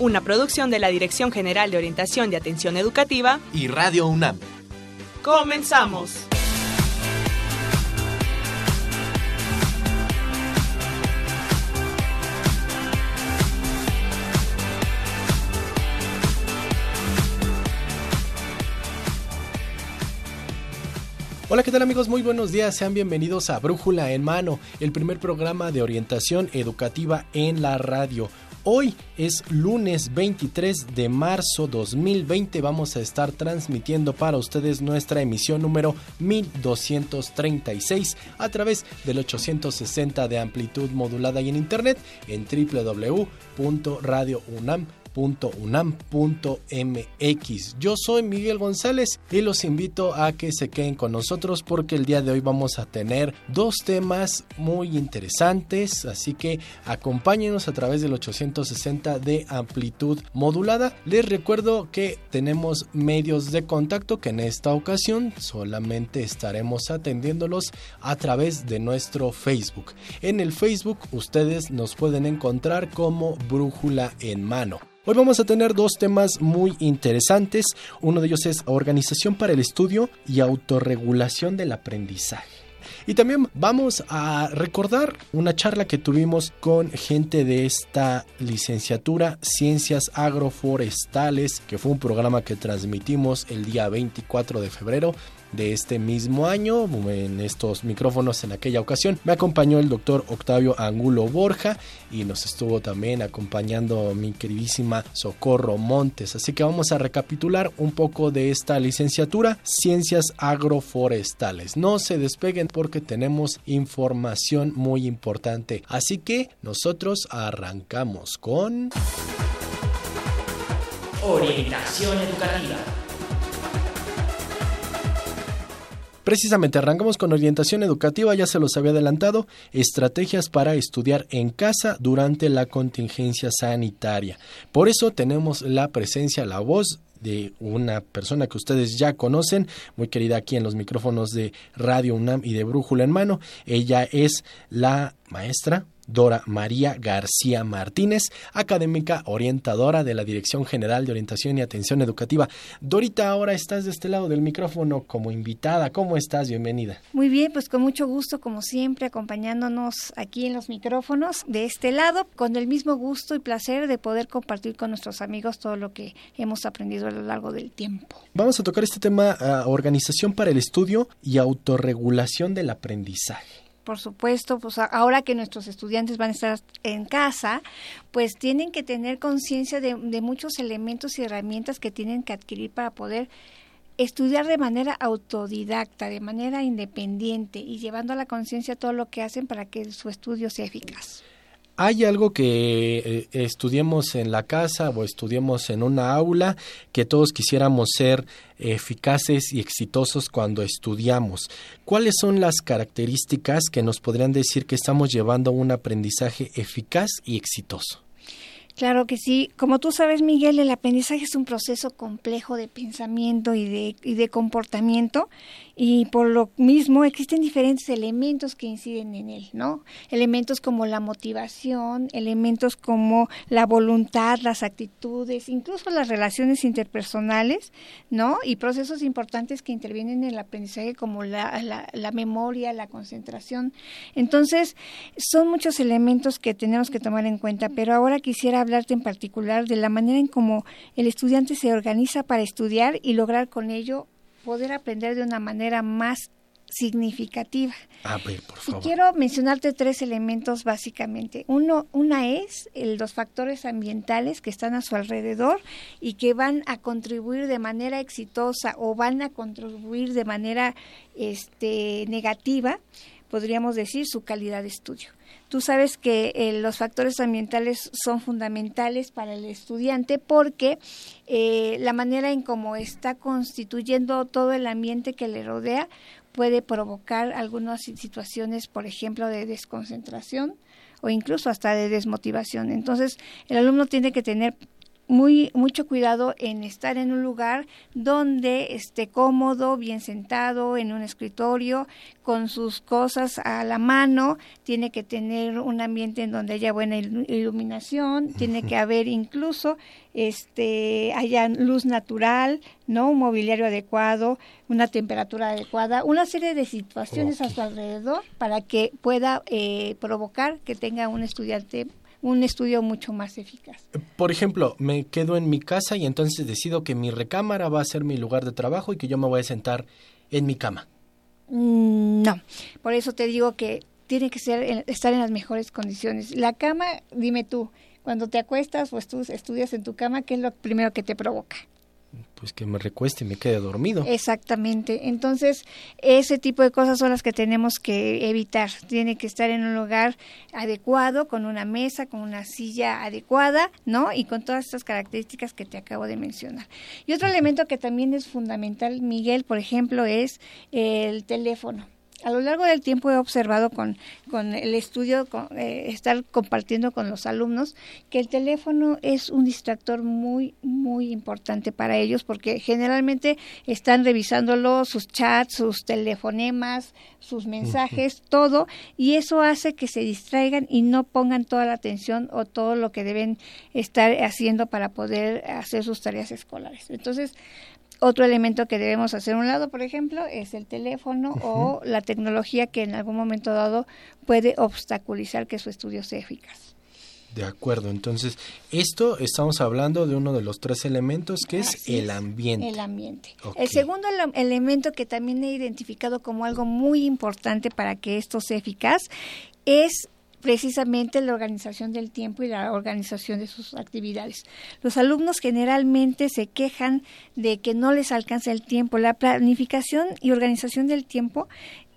una producción de la Dirección General de Orientación de Atención Educativa y Radio UNAM. Comenzamos. Hola, ¿qué tal amigos? Muy buenos días, sean bienvenidos a Brújula en Mano, el primer programa de orientación educativa en la radio. Hoy es lunes 23 de marzo 2020. Vamos a estar transmitiendo para ustedes nuestra emisión número 1236 a través del 860 de amplitud modulada y en internet en www.radiounam.com unam.mx. Yo soy Miguel González y los invito a que se queden con nosotros porque el día de hoy vamos a tener dos temas muy interesantes, así que acompáñenos a través del 860 de amplitud modulada. Les recuerdo que tenemos medios de contacto que en esta ocasión solamente estaremos atendiéndolos a través de nuestro Facebook. En el Facebook ustedes nos pueden encontrar como Brújula en Mano. Hoy vamos a tener dos temas muy interesantes. Uno de ellos es organización para el estudio y autorregulación del aprendizaje. Y también vamos a recordar una charla que tuvimos con gente de esta licenciatura Ciencias Agroforestales, que fue un programa que transmitimos el día 24 de febrero de este mismo año. En estos micrófonos en aquella ocasión me acompañó el doctor Octavio Angulo Borja y nos estuvo también acompañando mi queridísima Socorro Montes. Así que vamos a recapitular un poco de esta licenciatura Ciencias Agroforestales. No se despeguen porque tenemos información muy importante. Así que nosotros arrancamos con... Orientación educativa. Precisamente arrancamos con orientación educativa, ya se los había adelantado, estrategias para estudiar en casa durante la contingencia sanitaria. Por eso tenemos la presencia, la voz de una persona que ustedes ya conocen, muy querida aquí en los micrófonos de Radio UNAM y de Brújula en Mano. Ella es la maestra Dora María García Martínez, académica orientadora de la Dirección General de Orientación y Atención Educativa. Dorita, ahora estás de este lado del micrófono como invitada. ¿Cómo estás? Bienvenida. Muy bien, pues con mucho gusto, como siempre, acompañándonos aquí en los micrófonos de este lado, con el mismo gusto y placer de poder compartir con nuestros amigos todo lo que hemos aprendido a lo largo del tiempo. Vamos a tocar este tema, uh, organización para el estudio y autorregulación del aprendizaje por supuesto, pues ahora que nuestros estudiantes van a estar en casa, pues tienen que tener conciencia de, de, muchos elementos y herramientas que tienen que adquirir para poder estudiar de manera autodidacta, de manera independiente y llevando a la conciencia todo lo que hacen para que su estudio sea eficaz. ¿Hay algo que eh, estudiemos en la casa o estudiemos en una aula que todos quisiéramos ser eficaces y exitosos cuando estudiamos? ¿Cuáles son las características que nos podrían decir que estamos llevando un aprendizaje eficaz y exitoso? Claro que sí. Como tú sabes, Miguel, el aprendizaje es un proceso complejo de pensamiento y de, y de comportamiento y por lo mismo existen diferentes elementos que inciden en él, ¿no? Elementos como la motivación, elementos como la voluntad, las actitudes, incluso las relaciones interpersonales, ¿no? Y procesos importantes que intervienen en el aprendizaje como la, la, memoria, la concentración. Entonces, son muchos elementos que tenemos que tomar en cuenta, pero ahora quisiera hablarte en particular de la manera en cómo el estudiante se organiza para estudiar y lograr con ello poder aprender de una manera más significativa. A ver, por favor. Y quiero mencionarte tres elementos básicamente. Uno, una es el, los factores ambientales que están a su alrededor y que van a contribuir de manera exitosa o van a contribuir de manera este, negativa podríamos decir, su calidad de estudio. Tú sabes que eh, los factores ambientales son fundamentales para el estudiante porque eh, la manera en cómo está constituyendo todo el ambiente que le rodea puede provocar algunas situaciones, por ejemplo, de desconcentración o incluso hasta de desmotivación. Entonces, el alumno tiene que tener muy mucho cuidado en estar en un lugar donde esté cómodo, bien sentado en un escritorio, con sus cosas a la mano, tiene que tener un ambiente en donde haya buena iluminación, tiene que haber incluso este haya luz natural, no un mobiliario adecuado, una temperatura adecuada, una serie de situaciones a su alrededor para que pueda eh, provocar que tenga un estudiante un estudio mucho más eficaz. Por ejemplo, me quedo en mi casa y entonces decido que mi recámara va a ser mi lugar de trabajo y que yo me voy a sentar en mi cama. Mm, no, por eso te digo que tiene que ser estar en las mejores condiciones. La cama, dime tú, cuando te acuestas o estudias en tu cama, ¿qué es lo primero que te provoca? Pues que me recueste y me quede dormido. Exactamente. Entonces, ese tipo de cosas son las que tenemos que evitar. Tiene que estar en un lugar adecuado, con una mesa, con una silla adecuada, ¿no? Y con todas estas características que te acabo de mencionar. Y otro elemento que también es fundamental, Miguel, por ejemplo, es el teléfono a lo largo del tiempo he observado con, con el estudio, con, eh, estar compartiendo con los alumnos, que el teléfono es un distractor muy, muy importante para ellos porque generalmente están revisándolo, sus chats, sus telefonemas, sus mensajes, todo, y eso hace que se distraigan y no pongan toda la atención o todo lo que deben estar haciendo para poder hacer sus tareas escolares. Entonces, otro elemento que debemos hacer a un lado, por ejemplo, es el teléfono o la tecnología que en algún momento dado puede obstaculizar que su estudio sea eficaz. De acuerdo, entonces esto estamos hablando de uno de los tres elementos que es el ambiente. El ambiente. El segundo elemento que también he identificado como algo muy importante para que esto sea eficaz es precisamente la organización del tiempo y la organización de sus actividades. Los alumnos generalmente se quejan de que no les alcanza el tiempo. La planificación y organización del tiempo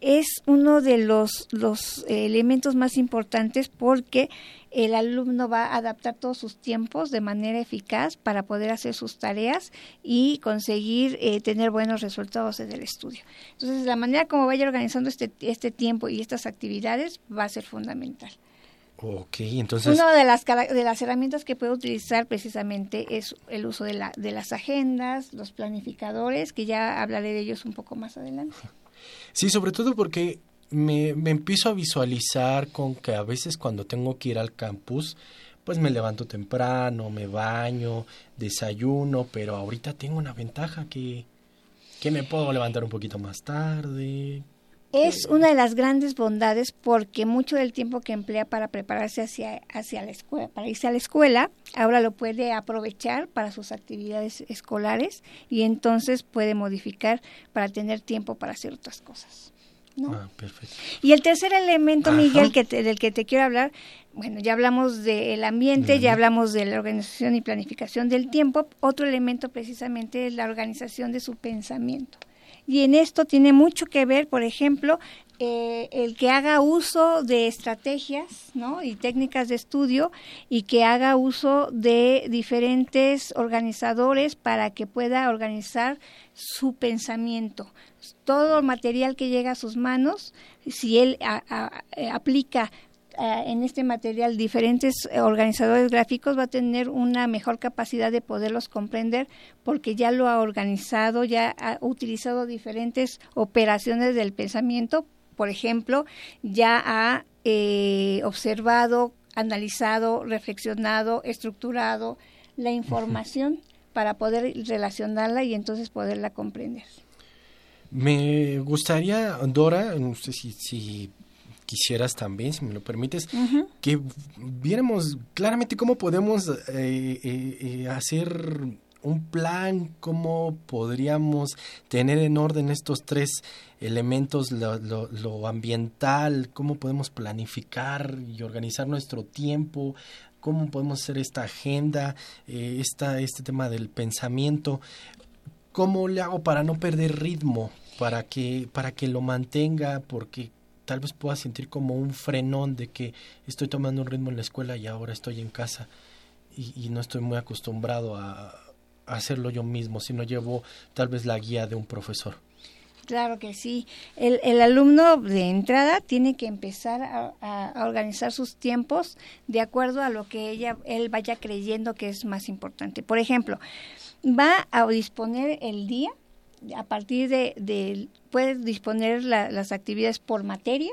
es uno de los, los elementos más importantes porque el alumno va a adaptar todos sus tiempos de manera eficaz para poder hacer sus tareas y conseguir eh, tener buenos resultados en el estudio. Entonces, la manera como vaya organizando este, este tiempo y estas actividades va a ser fundamental. Ok, entonces... Una de las, de las herramientas que puede utilizar precisamente es el uso de, la, de las agendas, los planificadores, que ya hablaré de ellos un poco más adelante. Sí, sobre todo porque me, me empiezo a visualizar con que a veces cuando tengo que ir al campus, pues me levanto temprano, me baño, desayuno, pero ahorita tengo una ventaja que, que me puedo levantar un poquito más tarde, es una de las grandes bondades porque mucho del tiempo que emplea para prepararse hacia, hacia la escuela, para irse a la escuela, ahora lo puede aprovechar para sus actividades escolares y entonces puede modificar para tener tiempo para hacer otras cosas. Ah, perfecto. Y el tercer elemento, Miguel, que del que te quiero hablar, bueno, ya hablamos del ambiente, ya hablamos de la organización y planificación del tiempo. Otro elemento precisamente es la organización de su pensamiento y en esto tiene mucho que ver, por ejemplo, eh, el que haga uso de estrategias ¿no? y técnicas de estudio y que haga uso de diferentes organizadores para que pueda organizar su pensamiento. Todo el material que llega a sus manos, si él eh, aplica eh, en este material diferentes organizadores gráficos va a tener una mejor capacidad de poderlos comprender porque ya lo ha organizado, ya ha utilizado diferentes operaciones del pensamiento, por ejemplo, ya ha eh, observado, analizado, reflexionado, estructurado la información para poder relacionarla y entonces poderla comprender. Me gustaría, Dora, no sé si, si quisieras también, si me lo permites, que viéramos claramente cómo podemos eh, eh, eh, hacer un plan, cómo podríamos tener en orden estos tres elementos, lo, ambiental, cómo podemos planificar y organizar nuestro tiempo, cómo podemos hacer esta agenda, esta, este tema del pensamiento. ¿Cómo le hago para no perder ritmo? Para que, para que lo mantenga, porque tal vez pueda sentir como un frenón de que estoy tomando un ritmo en la escuela y ahora estoy en casa y, no estoy muy acostumbrado a, a hacerlo yo mismo, sino llevo tal vez la guía de un profesor. Claro que sí. El, el, alumno de entrada tiene que empezar a, a, organizar sus tiempos de acuerdo a lo que ella, él vaya creyendo que es más importante. Por ejemplo, va a disponer el día a partir de, de puede disponer las actividades por materia,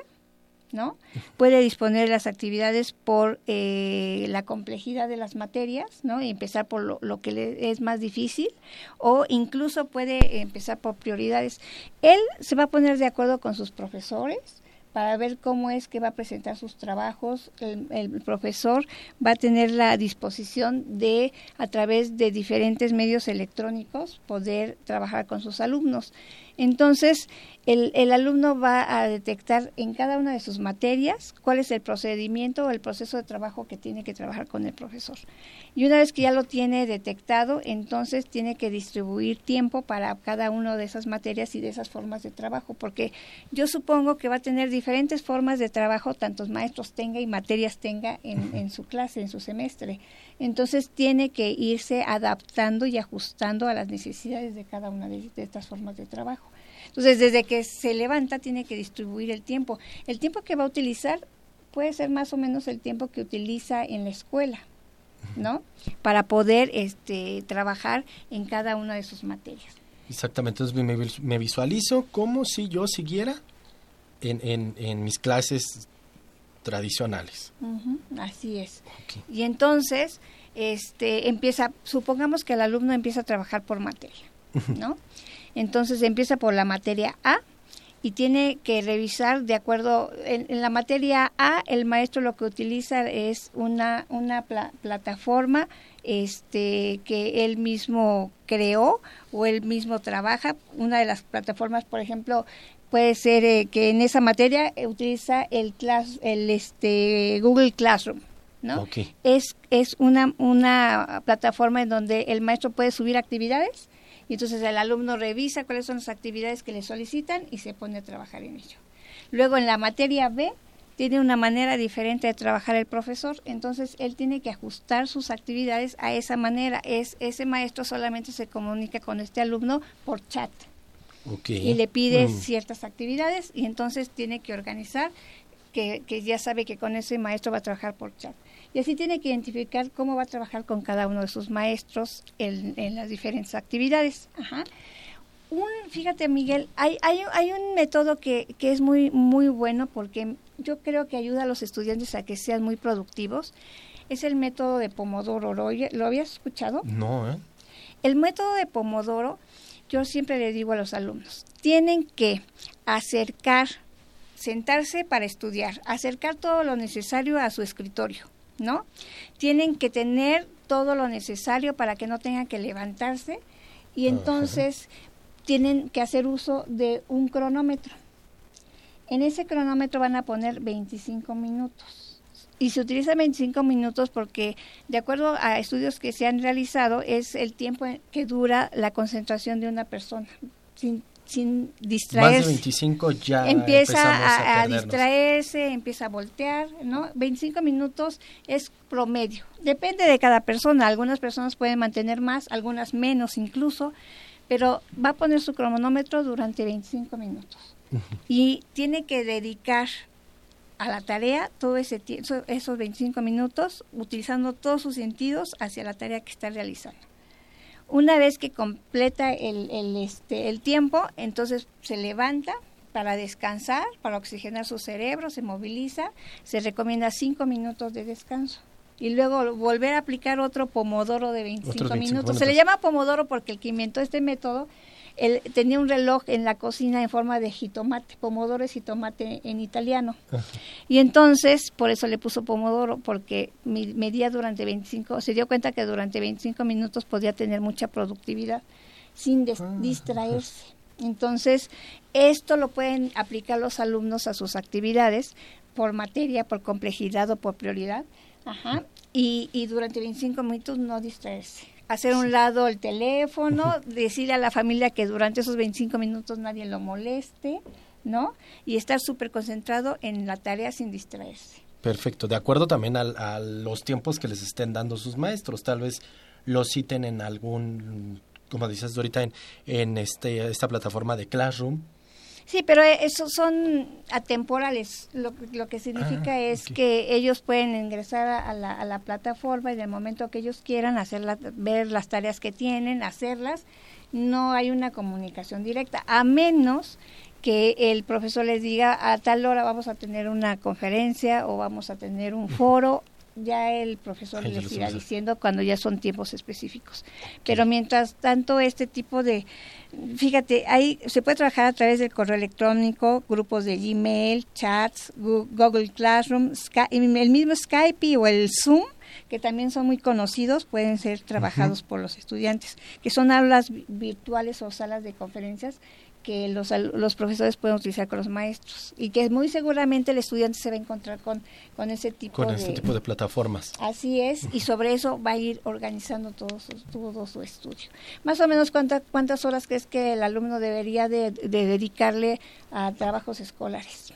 ¿no? Puede disponer las actividades por eh, la complejidad de las materias, ¿no? Y empezar por lo, lo que le es más difícil, o incluso puede empezar por prioridades. Él se va a poner de acuerdo con sus profesores, para ver cómo es que va a presentar sus trabajos. El, profesor va a tener la disposición de, a través de diferentes medios electrónicos, poder trabajar con sus alumnos. Entonces, el, el, alumno va a detectar en cada una de sus materias cuál es el procedimiento o el proceso de trabajo que tiene que trabajar con el profesor. Y una vez que ya lo tiene detectado, entonces tiene que distribuir tiempo para cada una de esas materias y de esas formas de trabajo, porque yo supongo que va a tener diferentes formas de trabajo, tantos maestros tenga y materias tenga en, en su clase, en su semestre. Entonces tiene que irse adaptando y ajustando a las necesidades de cada una de, estas formas de trabajo. Entonces, desde que se levanta tiene que distribuir el tiempo. El tiempo que va a utilizar puede ser más o menos el tiempo que utiliza en la escuela, ¿no? Para poder este, trabajar en cada una de sus materias. Exactamente, entonces me, visualizo como si yo siguiera en, en, en mis clases tradicionales. así es. Y entonces, este, empieza, supongamos que el alumno empieza a trabajar por materia, ¿no? Entonces empieza por la materia A y tiene que revisar de acuerdo, en, la materia A el maestro lo que utiliza es una, una plataforma este, que él mismo creó o él mismo trabaja. Una de las plataformas, por ejemplo, puede ser eh, que en esa materia utiliza el, class, el este, Google Classroom. ¿no? Es, es una, una plataforma en donde el maestro puede subir actividades y entonces el alumno revisa cuáles son las actividades que le solicitan y se pone a trabajar en ello. Luego en la materia B tiene una manera diferente de trabajar el profesor, entonces él tiene que ajustar sus actividades a esa manera. Es ese maestro solamente se comunica con este alumno por chat y le pide mm. ciertas actividades y entonces tiene que organizar que, que, ya sabe que con ese maestro va a trabajar por chat. Y así tiene que identificar cómo va a trabajar con cada uno de sus maestros en, en las diferentes actividades. Ajá. Un, fíjate Miguel, hay, hay, hay un método que, que es muy, muy bueno porque yo creo que ayuda a los estudiantes a que sean muy productivos. Es el método de Pomodoro. ¿Lo, ¿lo habías escuchado? No, ¿eh? El método de Pomodoro yo siempre le digo a los alumnos, tienen que acercar, sentarse para estudiar, acercar todo lo necesario a su escritorio, ¿no? Tienen que tener todo lo necesario para que no tengan que levantarse y entonces tienen que hacer uso de un cronómetro. En ese cronómetro van a poner 25 minutos y se utiliza 25 minutos porque, de acuerdo a estudios que se han realizado, es el tiempo que dura la concentración de una persona. Sin, sin distraerse. Más de 25 ya empieza a, a, distraerse, empieza a voltear, ¿no? 25 minutos es promedio. Depende de cada persona. Algunas personas pueden mantener más, algunas menos incluso, pero va a poner su cronómetro durante 25 minutos. Y tiene que dedicar a la tarea todo ese esos 25 minutos utilizando todos sus sentidos hacia la tarea que está realizando. Una vez que completa el, el, este, el tiempo, entonces se levanta para descansar, para oxigenar su cerebro, se moviliza, se recomienda 5 minutos de descanso y luego volver a aplicar otro pomodoro de 25, minutos. Se le llama pomodoro porque el que inventó este método él tenía un reloj en la cocina en forma de jitomate, pomodoro es jitomate en italiano. Y entonces, por eso le puso pomodoro, porque medía durante 25, se dio cuenta que durante 25 minutos podía tener mucha productividad sin ah, distraerse. Entonces, esto lo pueden aplicar los alumnos a sus actividades por materia, por complejidad o por prioridad. Ajá. Y, y durante 25 minutos no distraerse hacer un lado el teléfono, decirle a la familia que durante esos 25 minutos nadie lo moleste, ¿no? Y estar súper concentrado en la tarea sin distraerse. Perfecto, de acuerdo también a, a, los tiempos que les estén dando sus maestros, tal vez los citen en algún, como dices ahorita, en, en este, esta plataforma de Classroom. Sí, pero esos son atemporales. Lo, lo que significa Ah, es que ellos pueden ingresar a la, a la plataforma y en el momento que ellos quieran hacer la- ver las tareas que tienen, hacerlas. No hay una comunicación directa, a menos que el profesor les diga a tal hora vamos a tener una conferencia o vamos a tener un foro. Ya el profesor ya les irá diciendo cuando ya son tiempos específicos. Pero mientras tanto, este tipo de, fíjate, ahí se puede trabajar a través del correo electrónico, grupos de Gmail, chats, Google Classroom, Sky- el mismo Skype o el Zoom, que también son muy conocidos, pueden ser trabajados por los estudiantes, que son aulas vi- virtuales o salas de conferencias que los, los profesores pueden utilizar con los maestros y que muy seguramente el estudiante se va a encontrar con, con ese tipo Con de... este tipo de plataformas. Así es, y sobre eso va a ir organizando todo su, todo su estudio. Más o menos, ¿cuánta- ¿cuántas horas crees que el alumno debería de, de dedicarle a trabajos escolares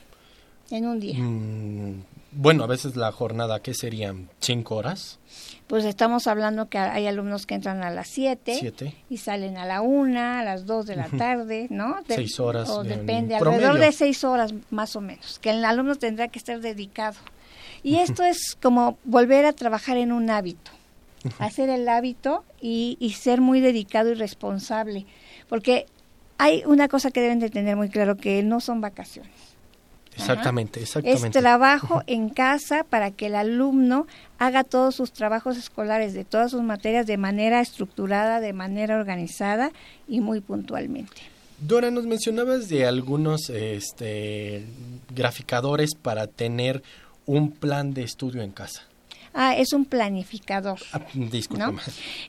en un día? Mm, bueno, a veces la jornada, ¿qué serían? ¿Cinco horas? Pues estamos hablando que hay alumnos que entran a las 7 ¿Siete? y salen a la 1, a las 2 de la tarde, ¿no? De- Seis horas O en depende, promedio. alrededor de 6 horas más o menos, que el alumno tendrá que estar dedicado. Y esto es como volver a trabajar en un hábito, hacer el hábito y, y ser muy dedicado y responsable, porque hay una cosa que deben de tener muy claro, que no son vacaciones. Exactamente, Es exactamente. trabajo en casa para que el alumno haga todos sus trabajos escolares de todas sus materias de manera estructurada, de manera organizada y muy puntualmente. Dora, nos mencionabas de algunos este, graficadores para tener un plan de estudio en casa. Ah, es un planificador. Ah.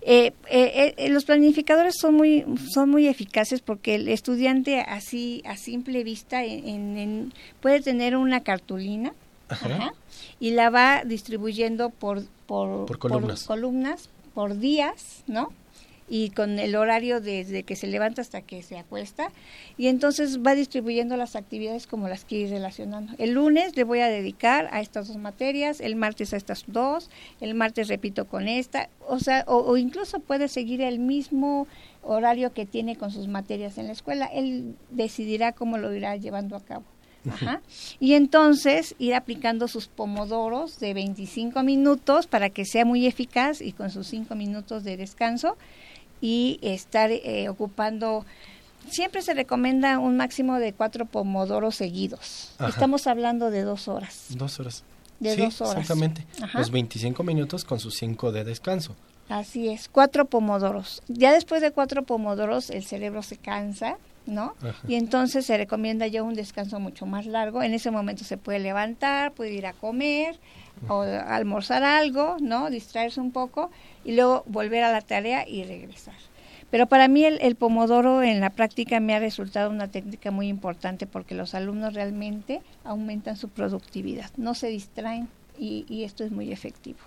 Eh, eh, eh, los planificadores son muy son muy eficaces porque el estudiante así a simple vista en- puede tener una cartulina Ajá. ajá, y la va distribuyendo por por, Por columnas. columnas, por días, ¿no? Y con el horario desde que se levanta hasta que se acuesta. Y entonces va distribuyendo las actividades como las quiere ir relacionando. El lunes le voy a dedicar a estas dos materias, el martes a estas dos, el martes repito con esta. O sea, o, o incluso puede seguir el mismo horario que tiene con sus materias en la escuela. Él decidirá cómo lo irá llevando a cabo. Ajá. Y entonces ir aplicando sus pomodoros de 25 minutos para que sea muy eficaz y con sus 5 minutos de descanso y estar eh, ocupando. Siempre se recomienda un máximo de cuatro pomodoros seguidos. Ajá. Estamos hablando de dos horas. Dos horas. De sí, dos horas. exactamente. Ajá. Los 25 minutos con sus 5 de descanso. Así es, cuatro pomodoros. Ya después de cuatro pomodoros el cerebro se cansa, ¿no? Ajá. Y entonces se recomienda ya un descanso mucho más largo. En ese momento se puede levantar, puede ir a comer o a almorzar algo, ¿no? Distraerse un poco y luego volver a la tarea y regresar. Pero para mí el, el pomodoro en la práctica me ha resultado una técnica muy importante porque los alumnos realmente aumentan su productividad, no se distraen y, y esto es muy efectivo,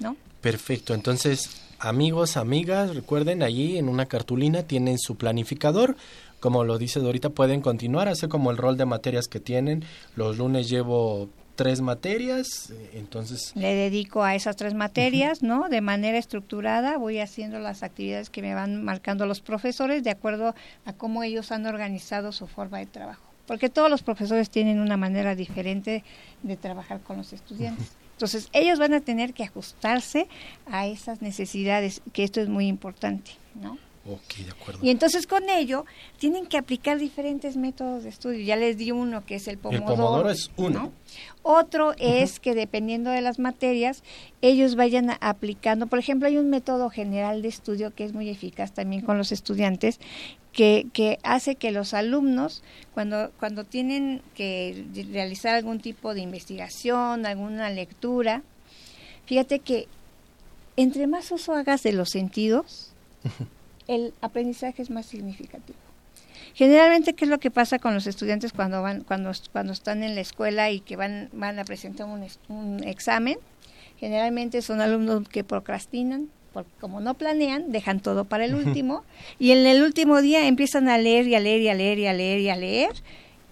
¿no? Perfecto, entonces amigos, amigas, recuerden allí en una cartulina tienen su planificador. Como lo dice Dorita, pueden continuar, hacer como el rol de materias que tienen. Los lunes llevo tres materias, eh, entonces Le dedico a esas tres materias, ¿no? De manera estructurada voy haciendo las actividades que me van marcando los profesores de acuerdo a cómo ellos han organizado su forma de trabajo. Porque todos los profesores tienen una manera diferente de trabajar con los estudiantes. Entonces, ellos van a tener que ajustarse a esas necesidades, que esto es muy importante, ¿no? Ok, de acuerdo. Y entonces con ello tienen que aplicar diferentes métodos de estudio. Ya les di uno que es el pomodoro. pomodoro es uno. ¿no? Otro es que dependiendo de las materias, ellos vayan aplicando. Por ejemplo, hay un método general de estudio que es muy eficaz también con los estudiantes, que, que hace que los alumnos, cuando, cuando tienen que realizar algún tipo de investigación, alguna lectura, fíjate que entre más uso hagas de los sentidos, el aprendizaje es más significativo. Generalmente, ¿qué es lo que pasa con los estudiantes cuando van, cuando, cuando están en la escuela y que van, van a presentar un, examen? Generalmente son alumnos que procrastinan, porque como no planean, dejan todo para el último, y en el último día empiezan a leer y a leer y a leer y a leer y a leer,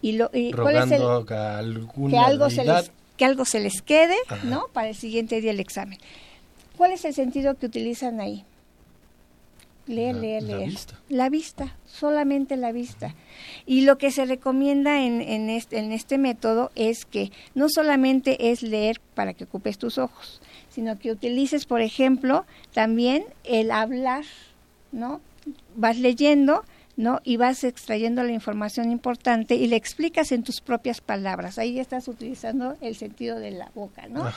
y, lo, y ¿cuál es el, que algo se les que algo se les quede, ¿no? Para el siguiente día el examen. ¿Cuál es el sentido que utilizan ahí? Leer, leer, leer. La vista. La vista, solamente la vista. Y lo que se recomienda en, en, este, en este método es que no solamente es leer para que ocupes tus ojos, sino que utilices, por ejemplo, también el hablar, ¿no? Vas leyendo ¿no? Y vas extrayendo la información importante y le explicas en tus propias palabras. Ahí estás utilizando el sentido de la boca, ¿no?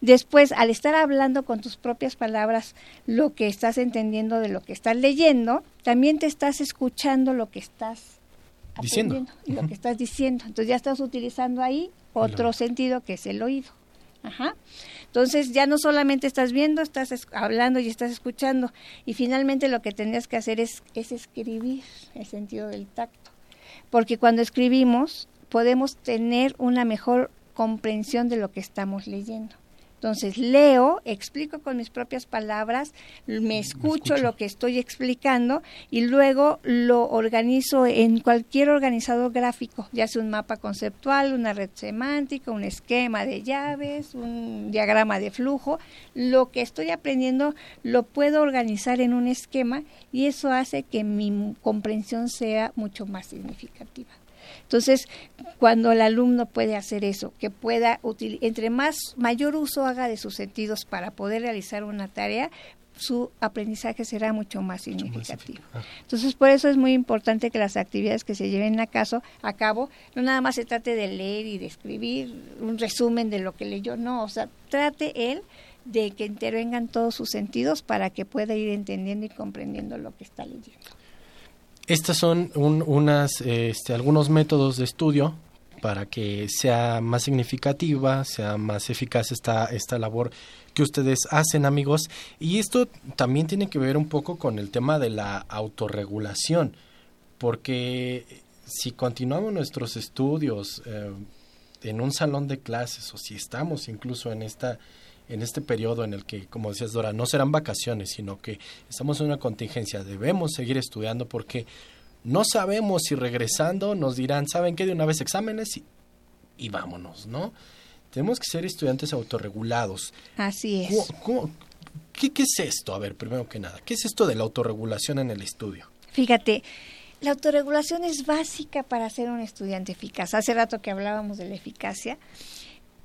Después, al estar hablando con tus propias palabras lo que estás entendiendo de lo que estás leyendo, también te estás escuchando lo que estás diciendo y lo que estás diciendo. Entonces ya estás utilizando ahí otro sentido que es el oído. Ajá. Entonces ya no solamente estás viendo, estás hablando y estás escuchando. Y finalmente lo que tendrías que hacer es, es escribir el sentido del tacto. Porque cuando escribimos podemos tener una mejor comprensión de lo que estamos leyendo. Entonces leo, explico con mis propias palabras, me escucho, lo que estoy explicando y luego lo organizo en cualquier organizador gráfico, ya sea un mapa conceptual, una red semántica, un esquema de llaves, un diagrama de flujo. Lo que estoy aprendiendo lo puedo organizar en un esquema y eso hace que mi comprensión sea mucho más significativa. Entonces, cuando el alumno puede hacer eso, que pueda, entre más mayor uso haga de sus sentidos para poder realizar una tarea, su aprendizaje será mucho más significativo. Entonces, por eso es muy importante que las actividades que se lleven a, caso, a cabo no nada más se trate de leer y de escribir un resumen de lo que leyó, no, o sea, trate él de que intervengan todos sus sentidos para que pueda ir entendiendo y comprendiendo lo que está leyendo. Estos son unas, este, algunos métodos de estudio para que sea más significativa, sea más eficaz esta, esta labor que ustedes hacen, amigos. Y esto también tiene que ver un poco con el tema de la autorregulación, porque si continuamos nuestros estudios eh, en un salón de clases o si estamos incluso en esta en este periodo en el que, como decías Dora, no serán vacaciones, sino que estamos en una contingencia, debemos seguir estudiando porque no sabemos si regresando nos dirán, ¿saben qué? De una vez exámenes y, y vámonos, ¿no? Tenemos que ser estudiantes autorregulados. Así es. qué, ¿Qué es esto? A ver, primero que nada, ¿qué es esto de la autorregulación en el estudio? Fíjate, la autorregulación es básica para ser un estudiante eficaz. Hace rato que hablábamos de la eficacia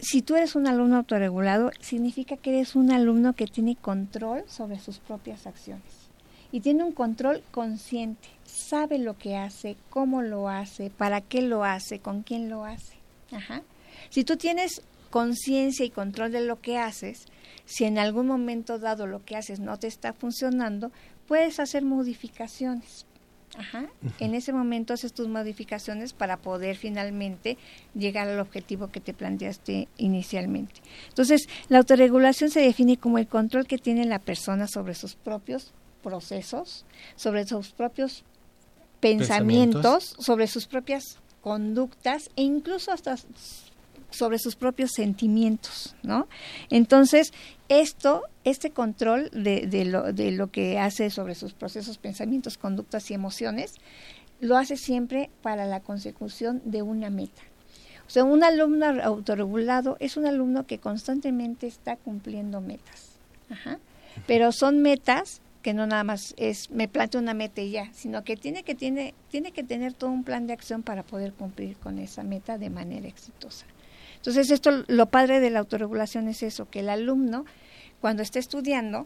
si tú eres un alumno autorregulado, significa que eres un alumno que tiene control sobre sus propias acciones. Y tiene un control consciente, sabe lo que hace, cómo lo hace, para qué lo hace, con quién lo hace. Ajá. Si tú tienes conciencia y control de lo que haces, si en algún momento dado lo que haces no te está funcionando, puedes hacer modificaciones. Ajá. En ese momento haces tus modificaciones para poder finalmente llegar al objetivo que te planteaste inicialmente. Entonces, la autorregulación se define como el control que tiene la persona sobre sus propios procesos, sobre sus propios pensamientos, sobre sus propias conductas e incluso hasta sobre sus propios sentimientos, ¿no? Entonces, esto, este control de, de, lo, de lo que hace sobre sus procesos, pensamientos, conductas y emociones, lo hace siempre para la consecución de una meta. O sea, un alumno autorregulado es un alumno que constantemente está cumpliendo metas. Ajá. Pero son metas que no nada más es me planteo una meta y ya, sino que tiene que tiene tiene que tener todo un plan de acción para poder cumplir con esa meta de manera exitosa. Entonces, esto, lo padre de la autorregulación es eso, que el alumno, cuando esté estudiando,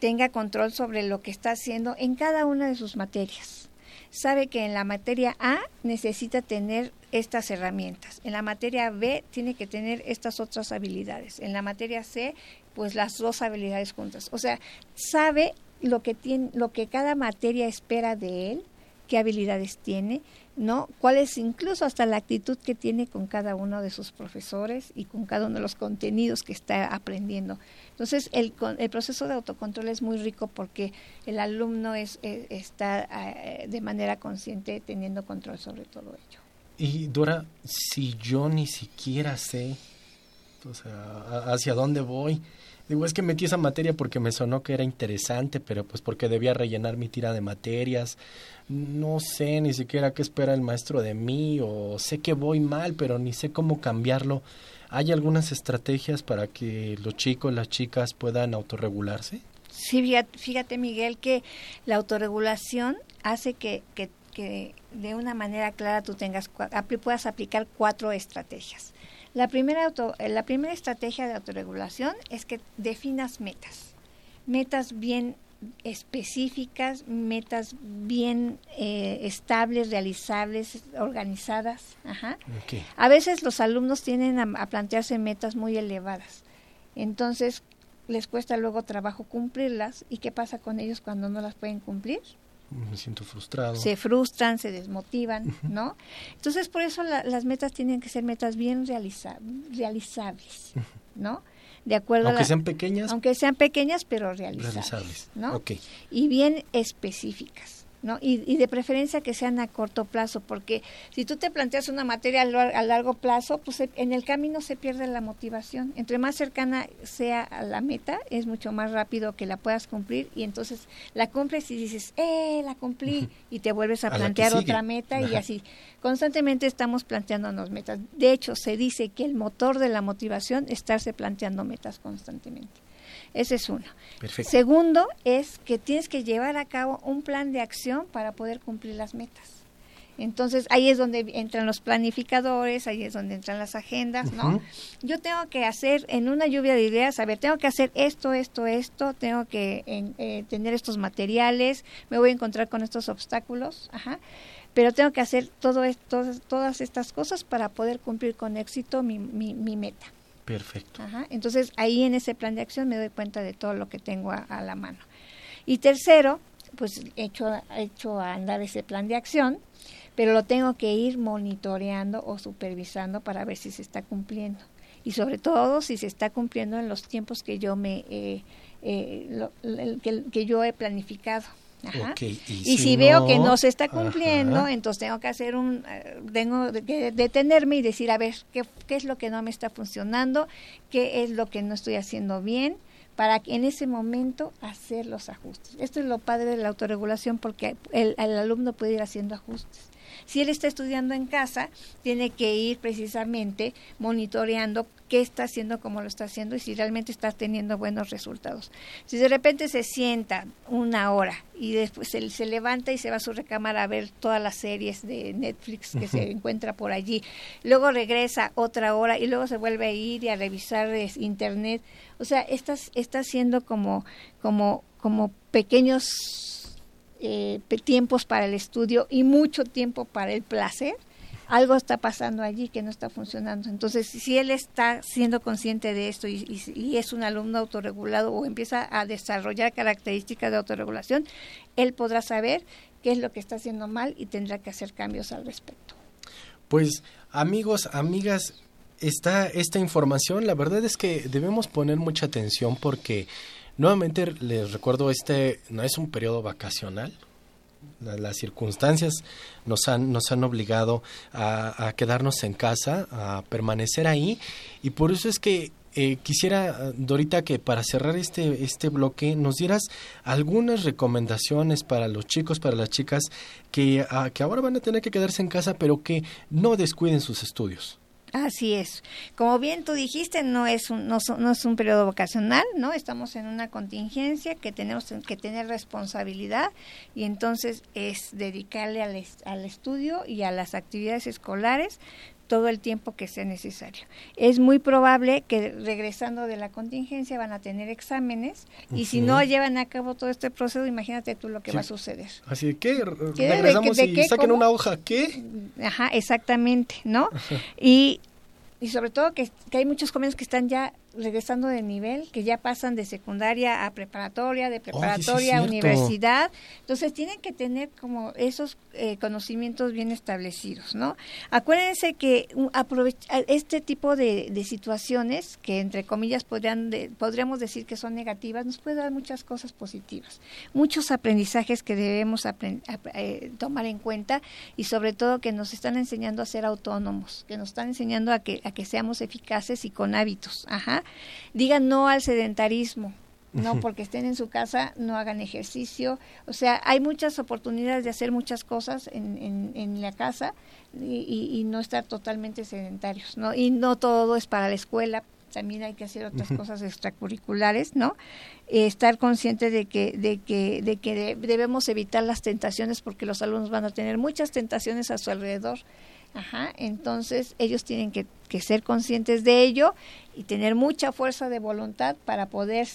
tenga control sobre lo que está haciendo en cada una de sus materias. Sabe que en la materia A necesita tener estas herramientas, en la materia B tiene que tener estas otras habilidades, en la materia C, pues las dos habilidades juntas. O sea, sabe lo que tiene, lo que cada materia espera de él, qué habilidades tiene, ¿no? ¿Cuál es incluso hasta la actitud que tiene con cada uno de sus profesores y con cada uno de los contenidos que está aprendiendo? Entonces, el, el proceso de autocontrol es muy rico porque el alumno es, eh, está eh, de manera consciente teniendo control sobre todo ello. Y Dora, si yo ni siquiera sé hacia dónde voy, Digo, es que metí esa materia porque me sonó que era interesante, pero pues porque debía rellenar mi tira de materias. No sé ni siquiera qué espera el maestro de mí o sé que voy mal, pero ni sé cómo cambiarlo. ¿Hay algunas estrategias para que los chicos, las chicas puedan autorregularse? Sí, fíjate, Miguel, que la autorregulación hace que, que, que de una manera clara tú tengas puedas aplicar cuatro estrategias. La primera, auto, eh, la primera estrategia de autorregulación es que definas metas, metas bien específicas, metas bien eh, estables, realizables, organizadas. Ajá. A veces los alumnos tienen a, plantearse metas muy elevadas, entonces les cuesta luego trabajo cumplirlas. ¿Y qué pasa con ellos cuando no las pueden cumplir? Me siento frustrado. Se frustran, se desmotivan, ¿no? Entonces, por eso las metas tienen que ser metas bien realizables, ¿no? De acuerdo aunque sean pequeñas. Aunque sean pequeñas, pero realizables, realizables. ¿no? Y bien específicas. ¿No? Y, de preferencia que sean a corto plazo, porque si tú te planteas una materia a, largo plazo, pues en el camino se pierde la motivación. Entre más cercana sea a la meta, es mucho más rápido que la puedas cumplir y entonces la cumples y dices, ¡eh, la cumplí! Y te vuelves a, plantear otra meta y así. Constantemente estamos planteándonos metas. De hecho, se dice que el motor de la motivación es estarse planteando metas constantemente. Ese es uno. Segundo es que tienes que llevar a cabo un plan de acción para poder cumplir las metas. Entonces ahí es donde entran los planificadores, ahí es donde entran las agendas, ¿no? Yo tengo que hacer en una lluvia de ideas, a ver, tengo que hacer esto, esto, esto, tengo que eh, tener estos materiales, me voy a encontrar con estos obstáculos, ajá, pero tengo que hacer todo esto, todas estas cosas para poder cumplir con éxito mi, mi, mi meta. Perfecto. Entonces ahí en ese plan de acción me doy cuenta de todo lo que tengo a, la mano. Y tercero, pues he hecho, hecho a andar ese plan de acción, pero lo tengo que ir monitoreando o supervisando para ver si se está cumpliendo. Y sobre todo si se está cumpliendo en los tiempos que yo me eh, eh, que yo he planificado y, si, veo que no se está cumpliendo, entonces tengo que hacer un, eh, tengo que detenerme y decir, a ver, ¿qué, ¿qué es lo que no me está funcionando? ¿Qué es lo que no estoy haciendo bien? para que en ese momento hacer los ajustes. Esto es lo padre de la autorregulación porque el, el alumno puede ir haciendo ajustes. Si él está estudiando en casa, tiene que ir precisamente monitoreando qué está haciendo, cómo lo está haciendo y si realmente está teniendo buenos resultados. Si de repente se sienta una hora y después se, levanta y se va a su recámara a ver todas las series de Netflix que se encuentra por allí, luego regresa otra hora y luego se vuelve a ir y a revisar internet, o sea, está, está haciendo como, como, como pequeños eh, tiempos para el estudio y mucho tiempo para el placer, algo está pasando allí que no está funcionando. Entonces, si él está siendo consciente de esto y, es un alumno autorregulado o empieza a desarrollar características de autorregulación, él podrá saber qué es lo que está haciendo mal y tendrá que hacer cambios al respecto. Pues amigos, amigas, está esta información, la verdad es que debemos poner mucha atención porque Nuevamente les recuerdo, este no es un periodo vacacional. Las circunstancias nos han, nos han obligado a, quedarnos en casa, a permanecer ahí, y por eso es que eh, quisiera, Dorita, que para cerrar este, este bloque nos dieras algunas recomendaciones para los chicos, para las chicas que, ah, que ahora van a tener que quedarse en casa, pero que no descuiden sus estudios. Así es. Como bien tú dijiste, no es un, no, es un periodo vocacional, ¿no? Estamos en una contingencia que tenemos que tener responsabilidad y entonces es dedicarle al, al estudio y a las actividades escolares todo el tiempo que sea necesario. Es muy probable que regresando de la contingencia van a tener exámenes y si no llevan a cabo todo este proceso, imagínate tú lo que va a suceder. Así que regresamos y saquen una hoja, ¿qué? Ajá, exactamente, ¿no? Y y sobre todo que, que, hay muchos jóvenes que están ya regresando de nivel, que ya pasan de secundaria a preparatoria, de preparatoria a universidad. Entonces tienen que tener como esos eh, conocimientos bien establecidos, ¿no? Acuérdense que este tipo de, situaciones, que entre comillas podrían podríamos decir que son negativas, nos puede dar muchas cosas positivas, muchos aprendizajes que debemos eh, tomar en cuenta y sobre todo que nos están enseñando a ser autónomos, que nos están enseñando a que, a que seamos eficaces y con hábitos, ajá digan no al sedentarismo, no porque estén en su casa, no hagan ejercicio. O sea, hay muchas oportunidades de hacer muchas cosas en, en, la casa y, y, no estar totalmente sedentarios, ¿no? Y no todo es para la escuela, también hay que hacer otras cosas extracurriculares, ¿no? estar consciente de que, de que, de que debemos evitar las tentaciones porque los alumnos van a tener muchas tentaciones a su alrededor. Ajá, entonces ellos tienen que, que, ser conscientes de ello y tener mucha fuerza de voluntad para poder,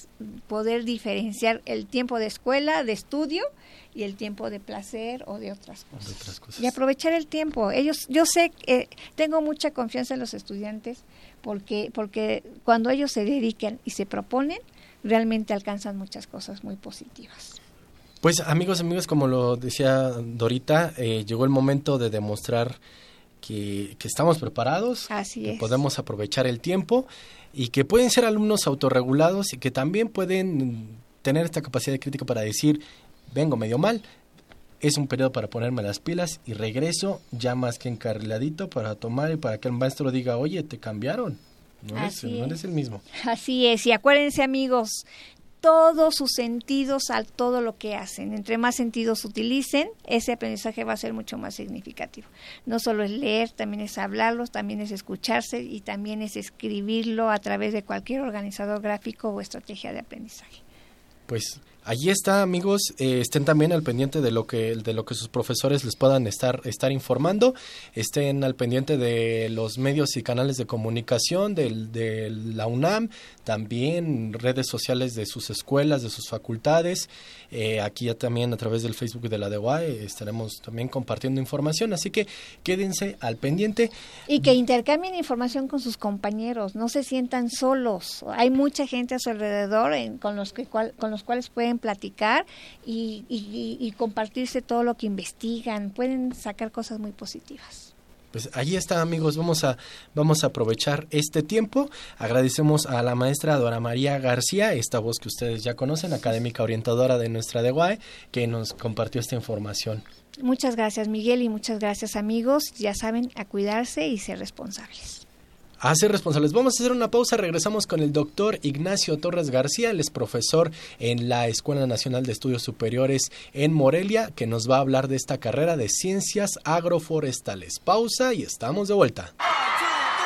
poder diferenciar el tiempo de escuela, de estudio y el tiempo de placer o de otras cosas. Y aprovechar el tiempo. Ellos, yo sé, que tengo mucha confianza en los estudiantes porque, porque cuando ellos se dedican y se proponen, realmente alcanzan muchas cosas muy positivas. Pues amigos, amigos, como lo decía Dorita, eh, llegó el momento de demostrar que, estamos preparados, que podemos aprovechar el tiempo y que pueden ser alumnos autorregulados y que también pueden tener esta capacidad de crítica para decir, vengo medio mal, es un periodo para ponerme las pilas y regreso ya más que encarriladito para tomar y para que el maestro diga, oye, te cambiaron. No, eres, no eres el mismo. Así es, y acuérdense amigos, todos sus sentidos a todo lo que hacen. Entre más sentidos utilicen, ese aprendizaje va a ser mucho más significativo. No solo es leer, también es hablarlo, también es escucharse y también es escribirlo a través de cualquier organizador gráfico o estrategia de aprendizaje. Pues Allí está, amigos, eh, estén también al pendiente de lo que de lo que sus profesores les puedan estar estar informando, estén al pendiente de los medios y canales de comunicación del, de la UNAM, también redes sociales de sus escuelas, de sus facultades, eh, aquí ya también a través del Facebook de la DEUAE estaremos también compartiendo información, así que quédense al pendiente. Y que intercambien información con sus compañeros, no se sientan solos, hay mucha gente a su alrededor con, los que, con los cuales pueden platicar y, y, compartirse todo lo que investigan, pueden sacar cosas muy positivas pues ahí está amigos, vamos a, vamos a aprovechar este tiempo. Agradecemos a la maestra Dora María García, esta voz que ustedes ya conocen, académica orientadora de nuestra DEGUAE, que nos compartió esta información. Muchas gracias Miguel y muchas gracias amigos. Ya saben, a cuidarse y ser responsables a ser responsables. Vamos a hacer una pausa, regresamos con el doctor Ignacio Torres García, él es profesor en la Escuela Nacional de Estudios Superiores en Morelia, que nos va a hablar de esta carrera de ciencias agroforestales. Pausa y estamos de vuelta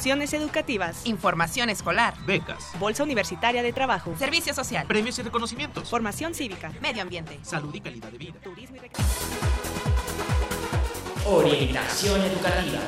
opciones educativas, información escolar, becas, bolsa universitaria de trabajo, servicio social, premios y reconocimientos, formación cívica, medio ambiente, salud y calidad de vida, turismo y Orientación educativa.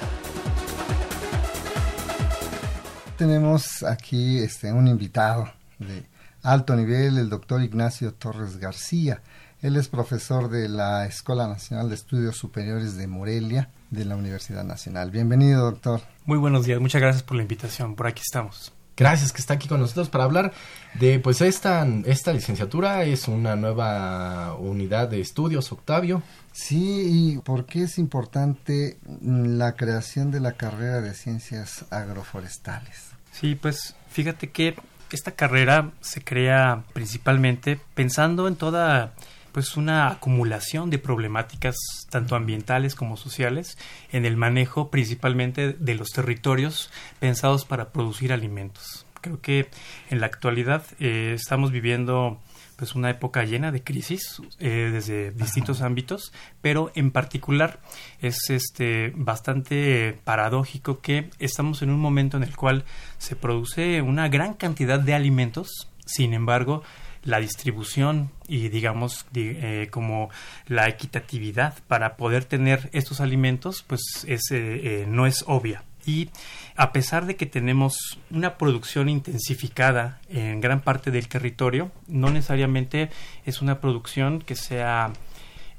Tenemos aquí este, un invitado de alto nivel, el doctor Ignacio Torres García. Él es profesor de la Escuela Nacional de Estudios Superiores de Morelia de la Universidad Nacional. Bienvenido, doctor. Muy buenos días, muchas gracias por la invitación. Por aquí estamos. Gracias que está aquí con nosotros para hablar de pues esta esta licenciatura es una nueva unidad de estudios, Octavio. Sí, y por qué es importante la creación de la carrera de ciencias agroforestales. Sí, pues fíjate que esta carrera se crea principalmente pensando en toda pues una acumulación de problemáticas tanto ambientales como sociales en el manejo principalmente de los territorios pensados para producir alimentos. Creo que en la actualidad eh, estamos viviendo pues una época llena de crisis eh, desde distintos ámbitos, pero en particular es este bastante paradójico que estamos en un momento en el cual se produce una gran cantidad de alimentos, sin embargo, la distribución y digamos eh, como la equitatividad para poder tener estos alimentos pues es, eh, eh, no es obvia. Y a pesar de que tenemos una producción intensificada en gran parte del territorio no necesariamente es una producción que sea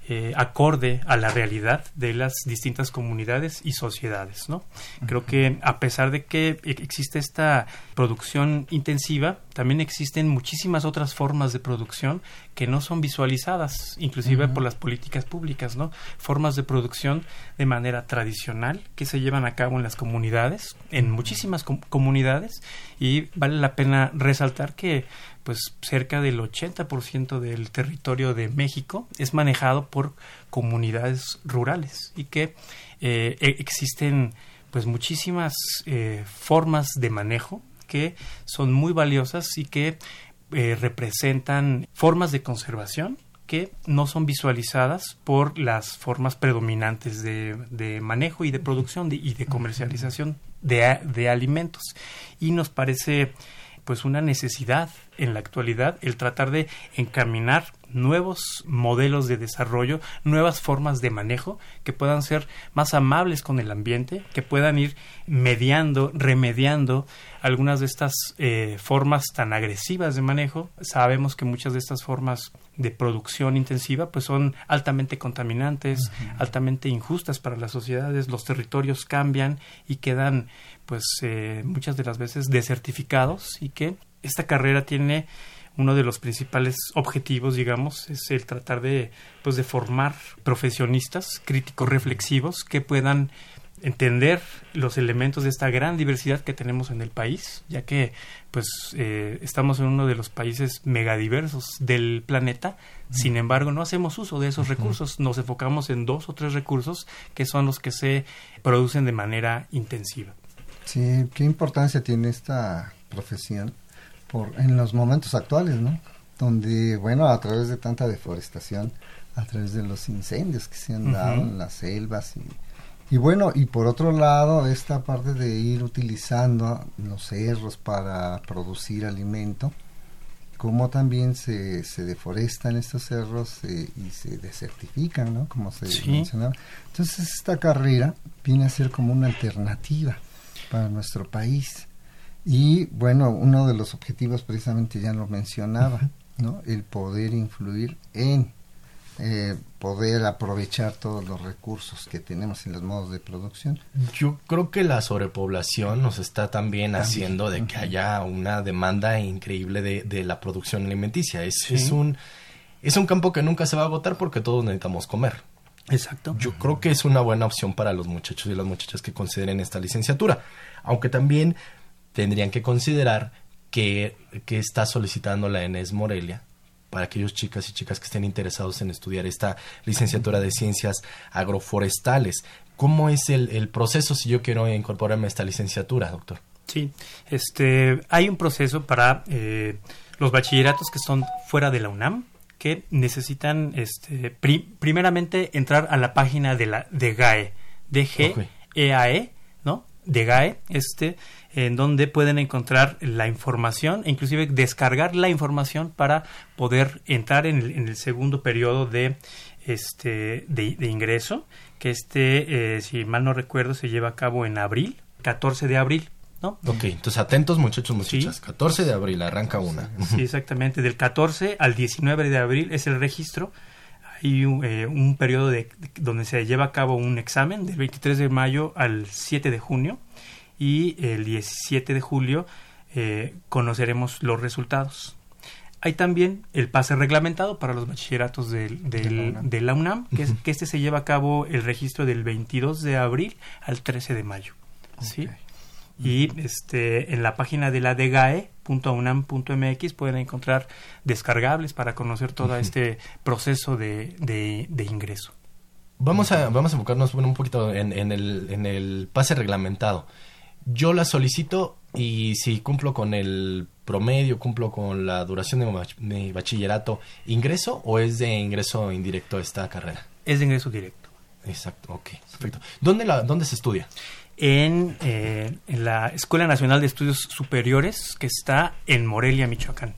eh, acorde a la realidad de las distintas comunidades y sociedades, ¿no? Creo que a pesar de que e-, existe esta producción intensiva, también existen muchísimas otras formas de producción que no son visualizadas, inclusive por las políticas públicas, ¿no? Formas de producción de manera tradicional que se llevan a cabo en las comunidades, en muchísimas comunidades, y vale la pena resaltar que pues cerca del 80% del territorio de México es manejado por comunidades rurales y que eh, e-, existen pues muchísimas eh, formas de manejo que son muy valiosas y que eh, representan formas de conservación que no son visualizadas por las formas predominantes de, manejo y de producción y de comercialización de, de alimentos. Y nos parece pues una necesidad en la actualidad el tratar de encaminar nuevos modelos de desarrollo, nuevas formas de manejo que puedan ser más amables con el ambiente, que puedan ir mediando, remediando algunas de estas eh, formas tan agresivas de manejo. Sabemos que muchas de estas formas de producción intensiva pues son altamente contaminantes, altamente injustas para las sociedades, los territorios cambian y quedan pues eh, muchas de las veces desertificados y que esta carrera tiene uno de los principales objetivos, digamos, es el tratar de, pues, de formar profesionistas críticos reflexivos que puedan entender los elementos de esta gran diversidad que tenemos en el país, ya que pues eh, estamos en uno de los países megadiversos del planeta, sin embargo no hacemos uso de esos recursos, nos enfocamos en dos o tres recursos que son los que se producen de manera intensiva. Sí, qué importancia tiene esta profesión en los momentos actuales, ¿no? Donde, bueno, a través de tanta deforestación, a través de los incendios que se han dado en las selvas y, y bueno, y por otro lado, esta parte de ir utilizando los cerros para producir alimento, como también se, se deforestan estos cerros eh, y se desertifican, ¿no? Como se mencionaba. Entonces esta carrera viene a ser como una alternativa para nuestro país. Y bueno, uno de los objetivos precisamente ya lo mencionaba, ¿no? El poder influir en eh, poder aprovechar todos los recursos que tenemos en los modos de producción. Yo creo que la sobrepoblación nos está también, haciendo de que haya una demanda increíble de, de la producción alimenticia. Es, es, un, es un campo que nunca se va a agotar porque todos necesitamos comer. Exacto. Yo creo que es una buena opción para los muchachos y las muchachas que consideren esta licenciatura. Aunque también tendrían que considerar que, está solicitando la ENES Morelia para aquellos chicas y chicas que estén interesados en estudiar esta licenciatura de ciencias agroforestales. ¿Cómo es el, proceso si yo quiero incorporarme a esta licenciatura, doctor? Sí, este, hay un proceso para eh, los bachilleratos que son fuera de la UNAM que necesitan, este, primeramente entrar a la página de la de GAE, de G E A E, ¿no? De GAE, este, en donde pueden encontrar la información e inclusive descargar la información para poder entrar en el, segundo periodo de este de, ingreso que este eh, si mal no recuerdo se lleva a cabo en abril 14 de abril ¿No? Ok, entonces atentos muchachos, muchachas. 14 de abril arranca una. Sí, exactamente. Del 14 al 19 de abril es el registro. Hay un, eh, un periodo de, donde se lleva a cabo un examen del 23 de mayo al 7 de junio y el 17 de julio eh, conoceremos los resultados. Hay también el pase reglamentado para los bachilleratos del, de la UNAM, que, es, que este se lleva a cabo el registro del 22 de abril al 13 de mayo. ¿sí? Y este, en la página de la DGAE.unam.mx pueden encontrar descargables para conocer todo este proceso de, de, ingreso. Vamos a, vamos a enfocarnos un poquito en, en, el, en el pase reglamentado yo la solicito y si cumplo con el promedio, cumplo con la duración de mi bachillerato, ¿ingreso o es de ingreso indirecto esta carrera? Es de ingreso directo. Exacto, ok, perfecto. ¿Dónde, la, dónde se estudia? En, eh, en la Escuela Nacional de Estudios Superiores, que está en Morelia, Michoacán.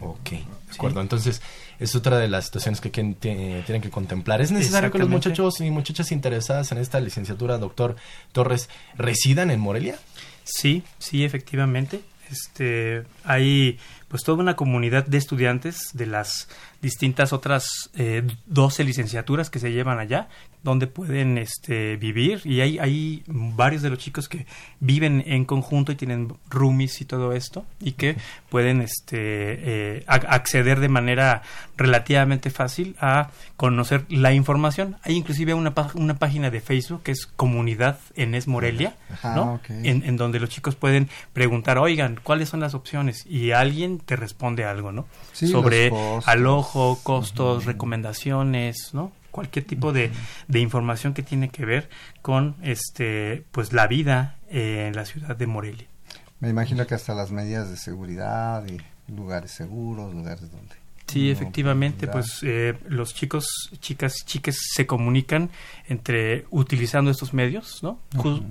Ok, de acuerdo. Entonces, es otra de las situaciones que tienen que contemplar. ¿Es necesario que los muchachos y muchachas interesadas en esta licenciatura, doctor Torres, residan en Morelia? Sí, sí, efectivamente. Este, hay pues toda una comunidad de estudiantes de las distintas otras eh, 12 licenciaturas que se llevan allá, donde pueden este, vivir y hay, hay varios de los chicos que viven en conjunto y tienen roomies y todo esto y que pueden este, eh, acceder de manera relativamente fácil a conocer la información. Hay inclusive una, una página de Facebook que es Comunidad Enes Morelia, ah, ¿no? en, en, donde los chicos pueden preguntar, oigan, ¿cuáles son las opciones? Y alguien te responde algo, ¿no? Sobre alojo, costos, recomendaciones, ¿no? Cualquier tipo de, de, información que tiene que ver con este pues la vida eh, en la ciudad de Morelia. Me imagino que hasta las medidas de seguridad y lugares seguros, lugares donde Sí, efectivamente, pues eh, los chicos, chicas, chiques se comunican entre utilizando estos medios, ¿no?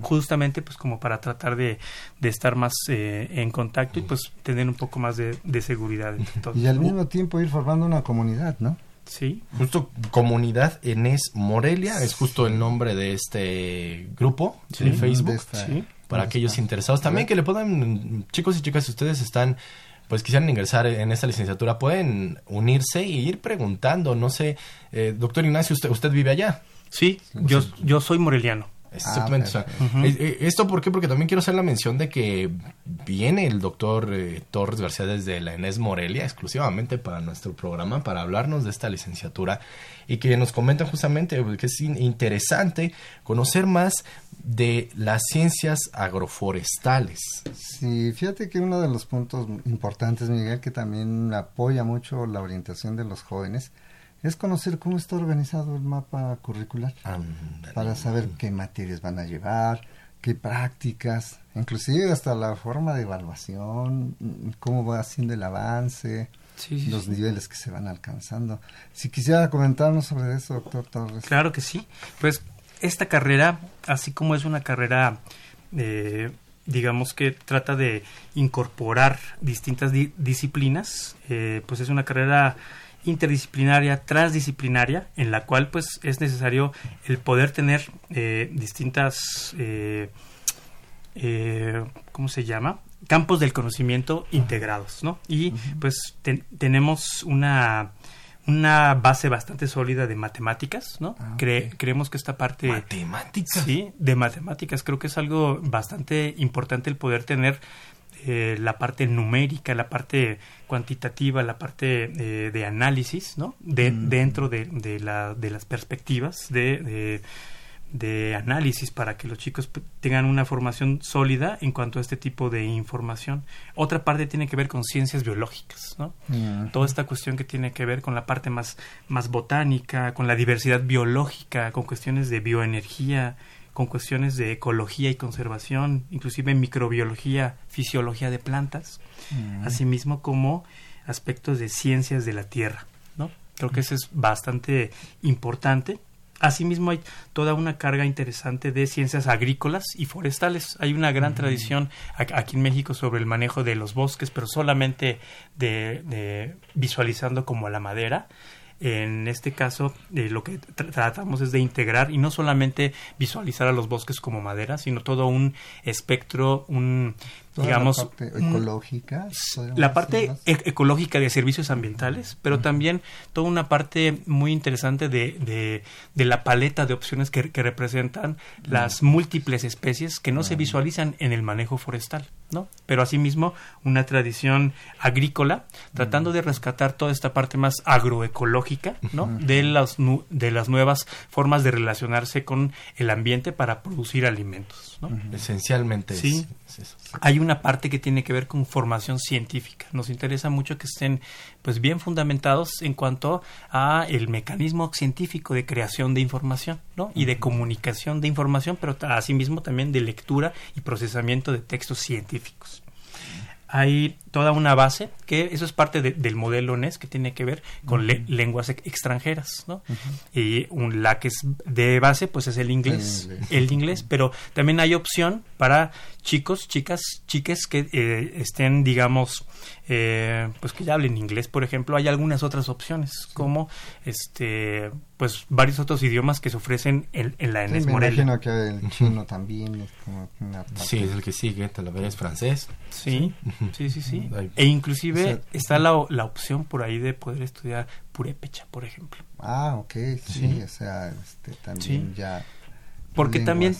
Justamente, pues como para tratar de, de estar más eh, en contacto y pues tener un poco más de, de seguridad. Y al mismo tiempo ir formando una comunidad, ¿no? Sí. Justo comunidad Enes Morelia es justo el nombre de este grupo de Facebook. para aquellos interesados también que le puedan, chicos y chicas, si ustedes están pues quisieran ingresar en esta licenciatura, pueden unirse e ir preguntando, no sé, eh, doctor Ignacio, usted, usted vive allá. Sí, yo, yo soy moreliano. Exactamente. Ah, eh, eh, ¿Esto por qué? Porque también quiero hacer la mención de que viene el doctor eh, Torres García desde la Enes Morelia exclusivamente para nuestro programa, para hablarnos de esta licenciatura y que nos comenta justamente que es interesante conocer más de las ciencias agroforestales. Sí, fíjate que uno de los puntos importantes, Miguel, que también apoya mucho la orientación de los jóvenes, es conocer cómo está organizado el mapa curricular para saber qué materias van a llevar, qué prácticas, inclusive hasta la forma de evaluación, cómo va haciendo el avance, los niveles que se van alcanzando. Si quisiera comentarnos sobre eso, doctor Torres. Claro que sí. Pues esta carrera, así como es una carrera, eh, digamos que trata de incorporar distintas disciplinas, eh, pues es una carrera interdisciplinaria, transdisciplinaria, en la cual pues es necesario el poder tener eh, distintas, eh, eh, ¿cómo se llama? Campos del conocimiento integrados, ¿no? Y pues tenemos una una base bastante sólida de matemáticas, ¿no? Ah, creemos que esta parte... ¿Matemáticas? Sí, de matemáticas. Creo que es algo bastante importante el poder tener eh, la parte numérica, la parte cuantitativa, la parte eh, de análisis, ¿no? De, mm. Dentro de, de, la, de, las perspectivas de, de, análisis para que los chicos tengan una formación sólida en cuanto a este tipo de información. Otra parte tiene que ver con ciencias biológicas, ¿no? Mm. Toda esta cuestión que tiene que ver con la parte más, más botánica, con la diversidad biológica, con cuestiones de bioenergía, con cuestiones de ecología y conservación, inclusive microbiología, fisiología de plantas, mm. asimismo como aspectos de ciencias de la tierra, ¿no? Creo que eso es bastante importante. Asimismo hay toda una carga interesante de ciencias agrícolas y forestales. Hay una gran mm. tradición aquí en México sobre el manejo de los bosques, pero solamente de, de visualizando como la madera, en este caso, eh, lo que tratamos es de integrar y no solamente visualizar a los bosques como madera, sino todo un espectro, un digamos, la parte ecológica. La parte e-, ecológica de servicios ambientales, pero también toda una parte muy interesante de, de, la paleta de opciones que, representan las múltiples especies que no se visualizan en el manejo forestal, ¿no? Pero asimismo una tradición agrícola, tratando de rescatar toda esta parte más agroecológica, ¿no? De las, de las nuevas formas de relacionarse con el ambiente para producir alimentos, ¿no? Esencialmente sí. Hay una parte que tiene que ver con formación científica. Nos interesa mucho que estén pues bien fundamentados en cuanto a el mecanismo científico de creación de información, ¿no? Y de comunicación de información, pero asimismo también de lectura y procesamiento de textos científicos hay toda una base que eso es parte del modelo NES que tiene que ver con lenguas extranjeras, ¿no? Y un, la que es de base pues es el inglés, el inglés, pero también hay opción para chicos, chicas, chiques que eh, estén, digamos, eh, pues que ya hablen inglés, por ejemplo, hay algunas otras opciones, como este, pues varios otros idiomas que se ofrecen en, la ENES sí, Me imagino que el chino también es como Sí, es el que sigue, te lo ves francés. Sí, Sí, sí, sí. Ay. E inclusive O sea, está la, la opción por ahí de poder estudiar purépecha, por ejemplo. Ah, ok, sí, Sí. o sea, este, también Sí. ya... Porque también,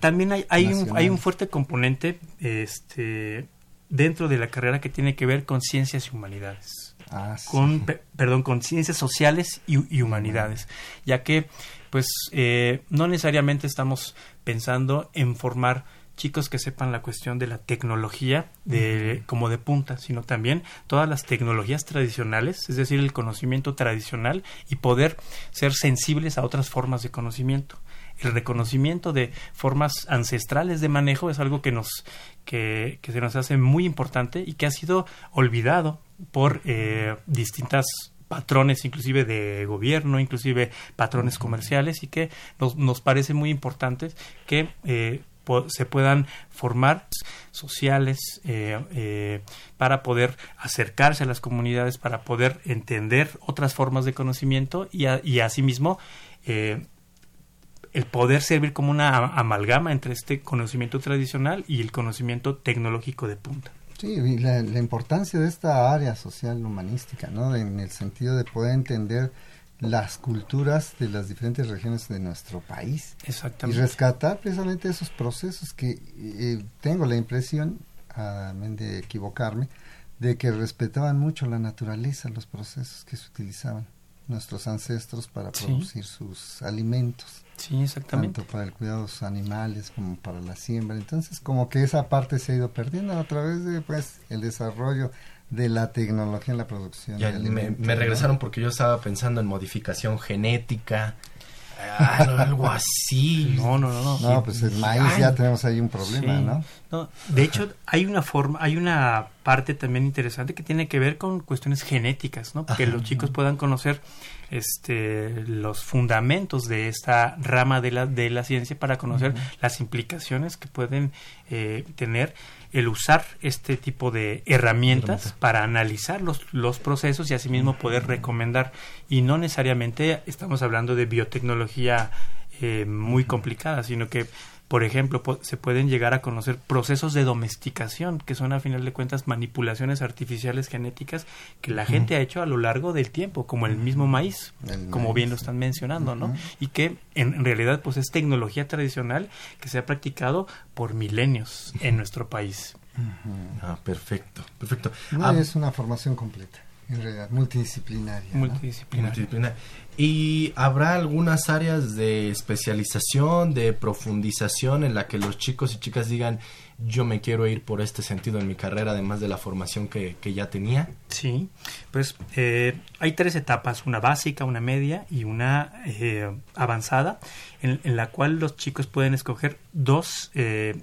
también hay, hay, un, hay un fuerte componente este, dentro de la carrera que tiene que ver con ciencias y humanidades. Ah, sí. con pe- perdón con ciencias sociales y, y humanidades ya que pues eh, no necesariamente estamos pensando en formar chicos que sepan la cuestión de la tecnología de como de punta sino también todas las tecnologías tradicionales es decir el conocimiento tradicional y poder ser sensibles a otras formas de conocimiento. El reconocimiento de formas ancestrales de manejo es algo que nos que, que se nos hace muy importante y que ha sido olvidado por eh, distintas patrones inclusive de gobierno, inclusive patrones comerciales y que nos, nos parece muy importante que eh, se puedan formar sociales eh, eh, para poder acercarse a las comunidades, para poder entender otras formas de conocimiento y, y asimismo eh, el poder servir como una amalgama entre este conocimiento tradicional y el conocimiento tecnológico de punta. Sí, y la, la importancia de esta área social humanística, ¿no? En el sentido de poder entender las culturas de las diferentes regiones de nuestro país y Exactamente. rescatar precisamente esos procesos que eh, tengo la impresión, amén de equivocarme, de que respetaban mucho la naturaleza, los procesos que se utilizaban nuestros ancestros para Sí. producir sus alimentos, Sí, exactamente. tanto para el cuidado de los animales como para la siembra. Entonces, como que esa parte se ha ido perdiendo a través de pues el desarrollo de la tecnología en la producción Ya me, regresaron porque yo estaba pensando en modificación genética, ah, algo así. No, no, no, no. No, pues el maíz Ay, ya tenemos ahí un problema, Sí. ¿no? No, de hecho, hay una forma, hay una parte también interesante que tiene que ver con cuestiones genéticas, ¿no? Que los chicos puedan conocer este los fundamentos de esta rama de la de la ciencia para conocer las implicaciones que pueden eh, tener el usar este tipo de herramientas Herramienta. para analizar los, los procesos y asimismo poder recomendar. Y no necesariamente estamos hablando de biotecnología eh, muy complicada, sino que por ejemplo, po- se pueden llegar a conocer procesos de domesticación, que son a final de cuentas manipulaciones artificiales genéticas que la gente ha hecho a lo largo del tiempo, como el mismo maíz, El como maíz. bien lo están mencionando, ¿no? Y que en, en realidad pues es tecnología tradicional que se ha practicado por milenios en nuestro país. Ah, perfecto, perfecto. No, Ah, es una formación completa, en realidad, multidisciplinaria. ¿no? Multidisciplinar. multidisciplinar. ¿Y habrá algunas áreas de especialización, de profundización en la que los chicos y chicas digan, yo me quiero ir por este sentido en mi carrera, además de la formación que, que ya tenía? Sí, pues eh, hay tres etapas, una básica, una media y una eh, avanzada, en, en la cual los chicos pueden escoger dos eh,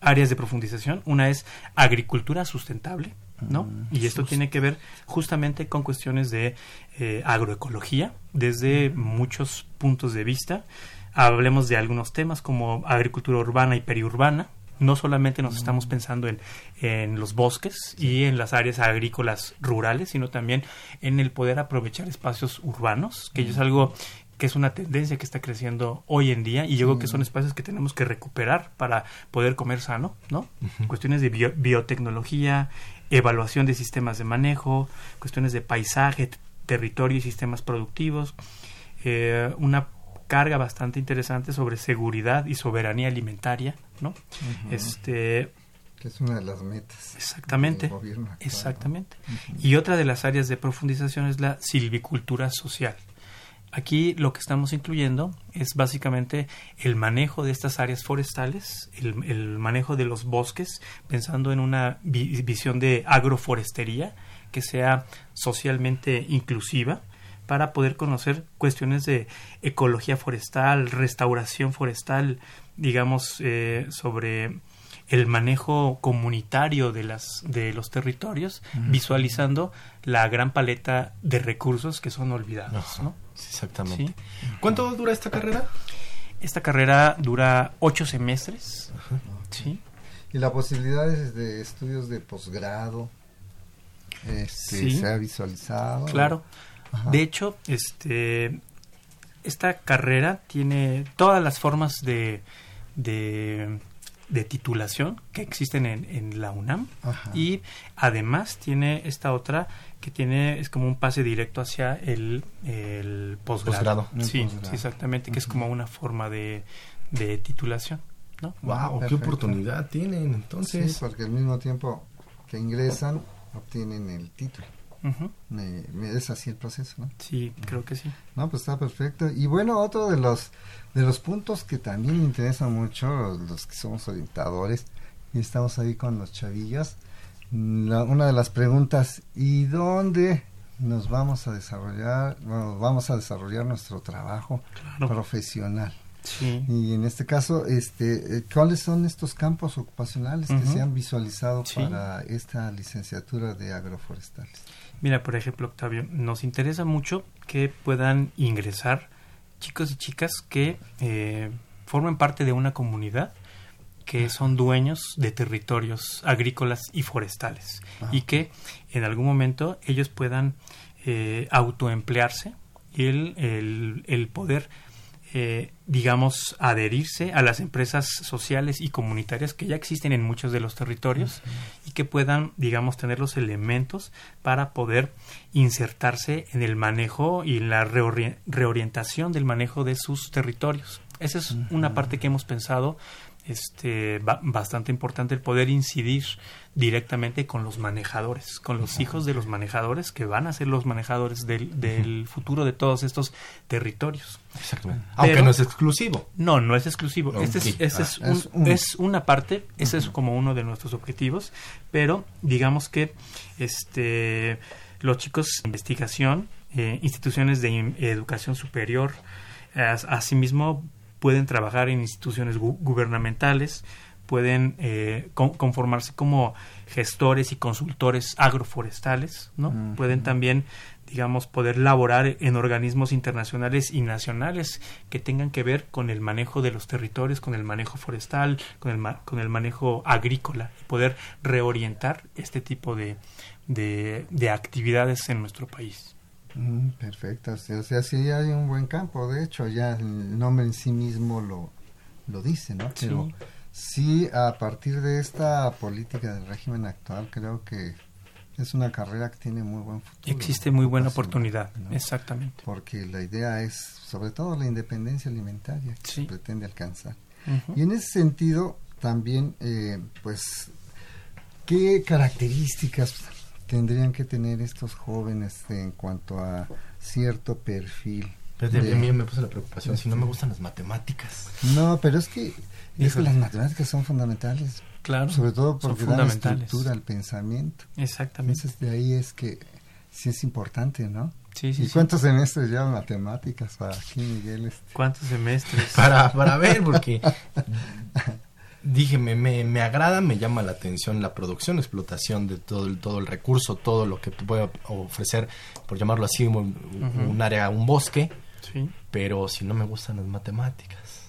áreas de profundización. Una es agricultura sustentable, ¿no? y esto tiene que ver justamente con cuestiones de eh, agroecología desde muchos puntos de vista. Hablemos de algunos temas como agricultura urbana y periurbana. No solamente nos estamos pensando en, en los bosques y en las áreas agrícolas rurales, sino también en el poder aprovechar espacios urbanos, que es algo que es una tendencia que está creciendo hoy en día y yo creo que son espacios que tenemos que recuperar para poder comer sano, ¿no? Cuestiones de bio- biotecnología, evaluación de sistemas de manejo, cuestiones de paisaje, territorio y sistemas productivos, eh, una carga bastante interesante sobre seguridad y soberanía alimentaria, ¿no? Este, Que es una de las metas. Exactamente. del gobierno actual, ¿no? Exactamente. Y otra de las áreas de profundización es la silvicultura social. Aquí lo que estamos incluyendo es básicamente el manejo de estas áreas forestales, el, el manejo de los bosques, pensando en una vi- visión de agroforestería que sea socialmente inclusiva para poder conocer cuestiones de ecología forestal, restauración forestal, digamos, eh, sobre el manejo comunitario de las de los territorios, visualizando la gran paleta de recursos que son olvidados. ¿no? Sí, exactamente. Sí. ¿Cuánto dura esta carrera? Esta carrera dura ocho semestres, ¿sí? Y la posibilidad es de estudios de posgrado. Este, Sí. ¿Se ha visualizado? Claro. Ajá. De hecho, este esta carrera tiene todas las formas de, de de titulación que existen en, en la UNAM y además tiene esta otra que tiene es como un pase directo hacia el, el posgrado. Sí, exactamente, que es como una forma de, de titulación. ¿no? ¡Wow! ¡Qué oportunidad tienen! Entonces, sí, porque al mismo tiempo que ingresan, obtienen el título. Me, es así el proceso, ¿no? Sí, creo que sí. No, pues está perfecto. Y bueno, otro de los de los puntos que también me interesan mucho, los que somos orientadores, y estamos ahí con los chavillos, una de las preguntas, ¿y dónde nos vamos a desarrollar, vamos a desarrollar nuestro trabajo profesional? Y en este caso, este, eh, ¿cuáles son estos campos ocupacionales que se han visualizado para esta licenciatura de agroforestales? Mira, por ejemplo, Octavio, nos interesa mucho que puedan ingresar chicos y chicas que eh, formen parte de una comunidad que son dueños de territorios agrícolas y forestales ah, y que en algún momento ellos puedan eh, autoemplearse y el, el poder eh, digamos, adherirse a las empresas sociales y comunitarias que ya existen en muchos de los territorios y que puedan, digamos, tener los elementos para poder insertarse en el manejo y la reorientación del manejo de sus territorios. Esa es una parte que hemos pensado este, bastante importante el poder incidir directamente con los manejadores, con los hijos de los manejadores que van a ser los manejadores del, futuro de todos estos territorios. Exactamente. Aunque no es exclusivo. No, no es exclusivo. Este es, es, ah, es, una parte, ese es como uno de nuestros objetivos, pero digamos que este, los chicos de investigación, eh, instituciones de educación superior, asimismo pueden trabajar en instituciones gubernamentales, pueden eh, conformarse como gestores y consultores agroforestales, ¿no? Pueden también, digamos, poder laborar en organismos internacionales y nacionales que tengan que ver con el manejo de los territorios, con el manejo forestal, con el, con el manejo agrícola, y poder reorientar este tipo de, de actividades en nuestro país. Mm, perfecto, o sea, sí hay un buen campo, de hecho ya el nombre en sí mismo lo, lo dice, ¿no? Pero sí. a partir de esta política del régimen actual creo que es una carrera que tiene muy buen futuro. Existe muy buena oportunidad, exactamente. Porque la idea es sobre todo la independencia alimentaria que se pretende alcanzar. Y en ese sentido también, eh, pues, ¿qué características tendrían que tener estos jóvenes en cuanto a cierto perfil. Pero a mí me puse la preocupación, si no me gustan las matemáticas. No, pero es que, es las matemáticas son fundamentales. Claro. Sobre todo porque dan estructura al pensamiento. Exactamente. Entonces de ahí es que sí es importante, ¿no? Sí, sí, ¿Y cuántos semestres llevan matemáticas para aquí, Miguel? Este? ¿Cuántos semestres? para, para ver, porque dije, me, me, agrada, me llama la atención la producción, explotación de todo el, todo el recurso, todo lo que puede ofrecer, por llamarlo así, un, área, un bosque, sí. pero si no me gustan las matemáticas.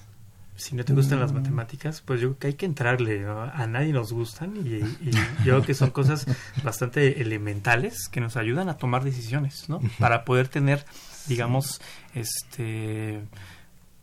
Si no te gustan las mm. matemáticas, pues yo creo que hay que entrarle. A nadie nos gustan y, y, yo creo que son cosas bastante elementales que nos ayudan a tomar decisiones, ¿no? Para poder tener, digamos, este,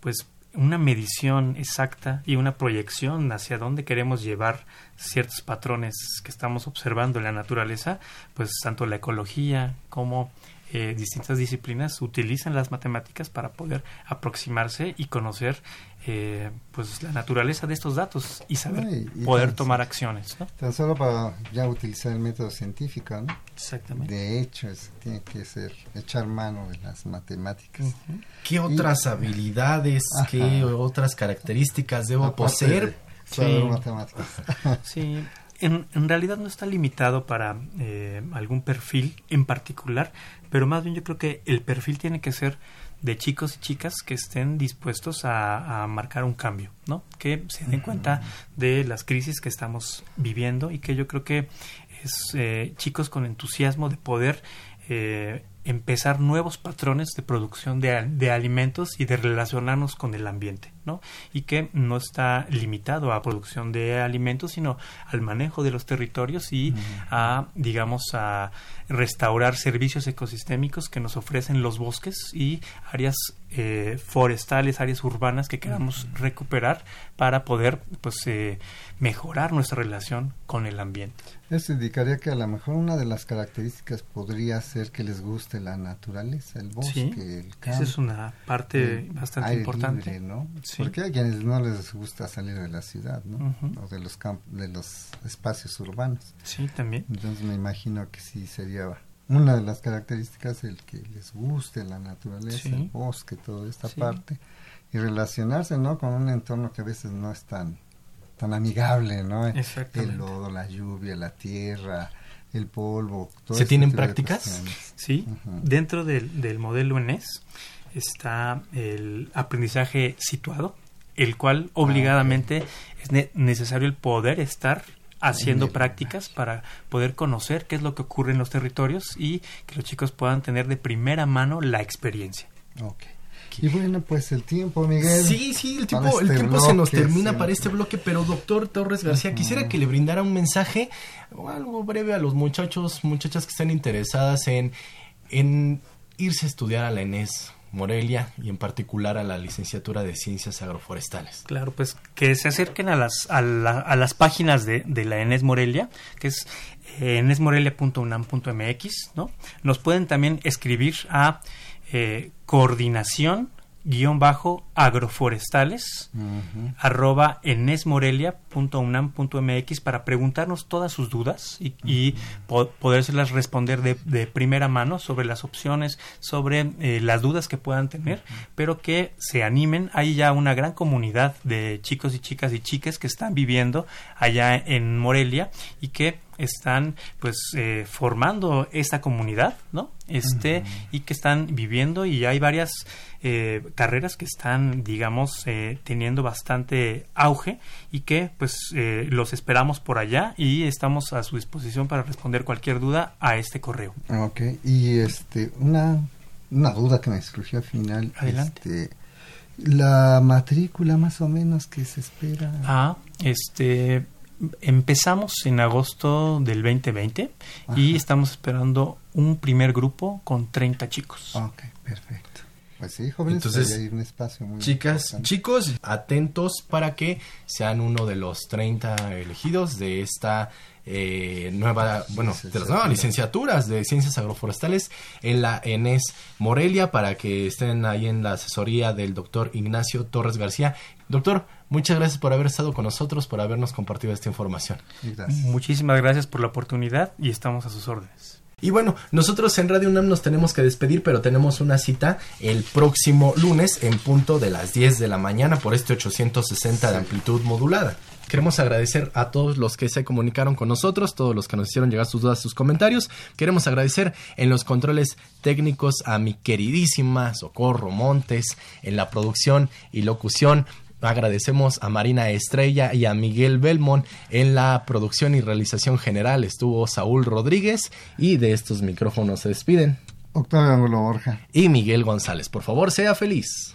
pues una medición exacta y una proyección hacia dónde queremos llevar ciertos patrones que estamos observando en la naturaleza, pues tanto la ecología como eh, distintas disciplinas utilizan las matemáticas para poder aproximarse y conocer eh, pues la naturaleza de estos datos y saber poder tomar acciones. ¿no? Tan solo para ya utilizar el método científico, ¿no? Exactamente. De hecho, tiene que ser echar mano de las matemáticas. ¿Qué otras habilidades, qué otras características debo poseer? Sí. matemáticas. sí, en, en, realidad no está limitado para eh, algún perfil en particular, pero más bien yo creo que el perfil tiene que ser de chicos y chicas que estén dispuestos a, marcar un cambio, ¿no? Que se den cuenta de las crisis que estamos viviendo y que yo creo que es eh, chicos con entusiasmo de poder eh, empezar nuevos patrones de producción de, de, alimentos y de relacionarnos con el ambiente, ¿no? Y que no está limitado a producción de alimentos, sino al manejo de los territorios y a, digamos, a restaurar servicios ecosistémicos que nos ofrecen los bosques y áreas eh, forestales, áreas urbanas que queramos recuperar para poder pues eh, mejorar nuestra relación con el ambiente. Eso indicaría que a lo mejor una de las características podría ser que les guste la naturaleza, el bosque, el campo. Esa es una parte bastante importante. ¿no? Porque hay quienes no les gusta salir de la ciudad, ¿no? O de los de los espacios urbanos. Sí, también. Entonces me imagino que sí sería una de las características el que les guste la naturaleza, el bosque, toda esta parte y relacionarse, ¿no? Con un entorno que a veces no es tan tan amigable, ¿no? El lodo, la lluvia, la tierra, el polvo. Todo ¿Se tienen prácticas? Sí. Dentro del, del modelo ENES está el aprendizaje situado, el cual ah, obligadamente es necesario el poder estar haciendo prácticas para poder conocer qué es lo que ocurre en los territorios y que los chicos puedan tener de primera mano la experiencia. Okay. Y bueno, pues el tiempo, Miguel. Sí, sí, el tiempo, el este tiempo se nos termina para este bloque, pero doctor Torres García, quisiera que le brindara un mensaje o algo breve a los muchachos, muchachas que estén interesadas en, en irse a estudiar a la ENES. Morelia y en particular a la licenciatura de Ciencias Agroforestales. Claro, pues que se acerquen a las, a, las páginas de, de, la ENES Morelia, que es eh, enesmorelia.unam.mx, ¿no? Nos pueden también escribir a eh, coordinación guion bajo agroforestales arroba enesmorelia.unam.mx para preguntarnos todas sus dudas y, y podérselas responder de, de, primera mano sobre las opciones, sobre eh, las dudas que puedan tener, pero que se animen. Hay ya una gran comunidad de chicos y chicas y chiques que están viviendo allá en Morelia y que están pues eh, formando esta comunidad, ¿no? Este y que están viviendo y hay varias eh, carreras que están, digamos, eh, teniendo bastante auge y que pues eh, los esperamos por allá y estamos a su disposición para responder cualquier duda a este correo. Ok, y este, una, una duda que me surgió al final. Adelante. Este, la matrícula más o menos que se espera. Ah, este empezamos en agosto del 2020 y estamos esperando un primer grupo con 30 chicos. Ok, perfecto. Pues sí, jóvenes, Entonces, hay un espacio muy chicas, chicos, atentos para que sean uno de los 30 elegidos de esta eh, nueva, bueno, de las nuevas licenciaturas de ciencias agroforestales en la ENES Morelia para que estén ahí en la asesoría del doctor Ignacio Torres García. Doctor, muchas gracias por haber estado con nosotros, por habernos compartido esta información. Muchísimas gracias por la oportunidad y estamos a sus órdenes. Y bueno, nosotros en Radio UNAM nos tenemos que despedir, pero tenemos una cita el próximo lunes en punto de las 10 de la mañana por este 860 de amplitud modulada. Queremos agradecer a todos los que se comunicaron con nosotros, todos los que nos hicieron llegar sus dudas, sus comentarios. Queremos agradecer en los controles técnicos a mi queridísima Socorro Montes, en la producción y locución Agradecemos a Marina Estrella y a Miguel Belmont en la producción y realización general. Estuvo Saúl Rodríguez y de estos micrófonos se despiden. Octavio Angulo Borja. Y Miguel González. Por favor, sea feliz.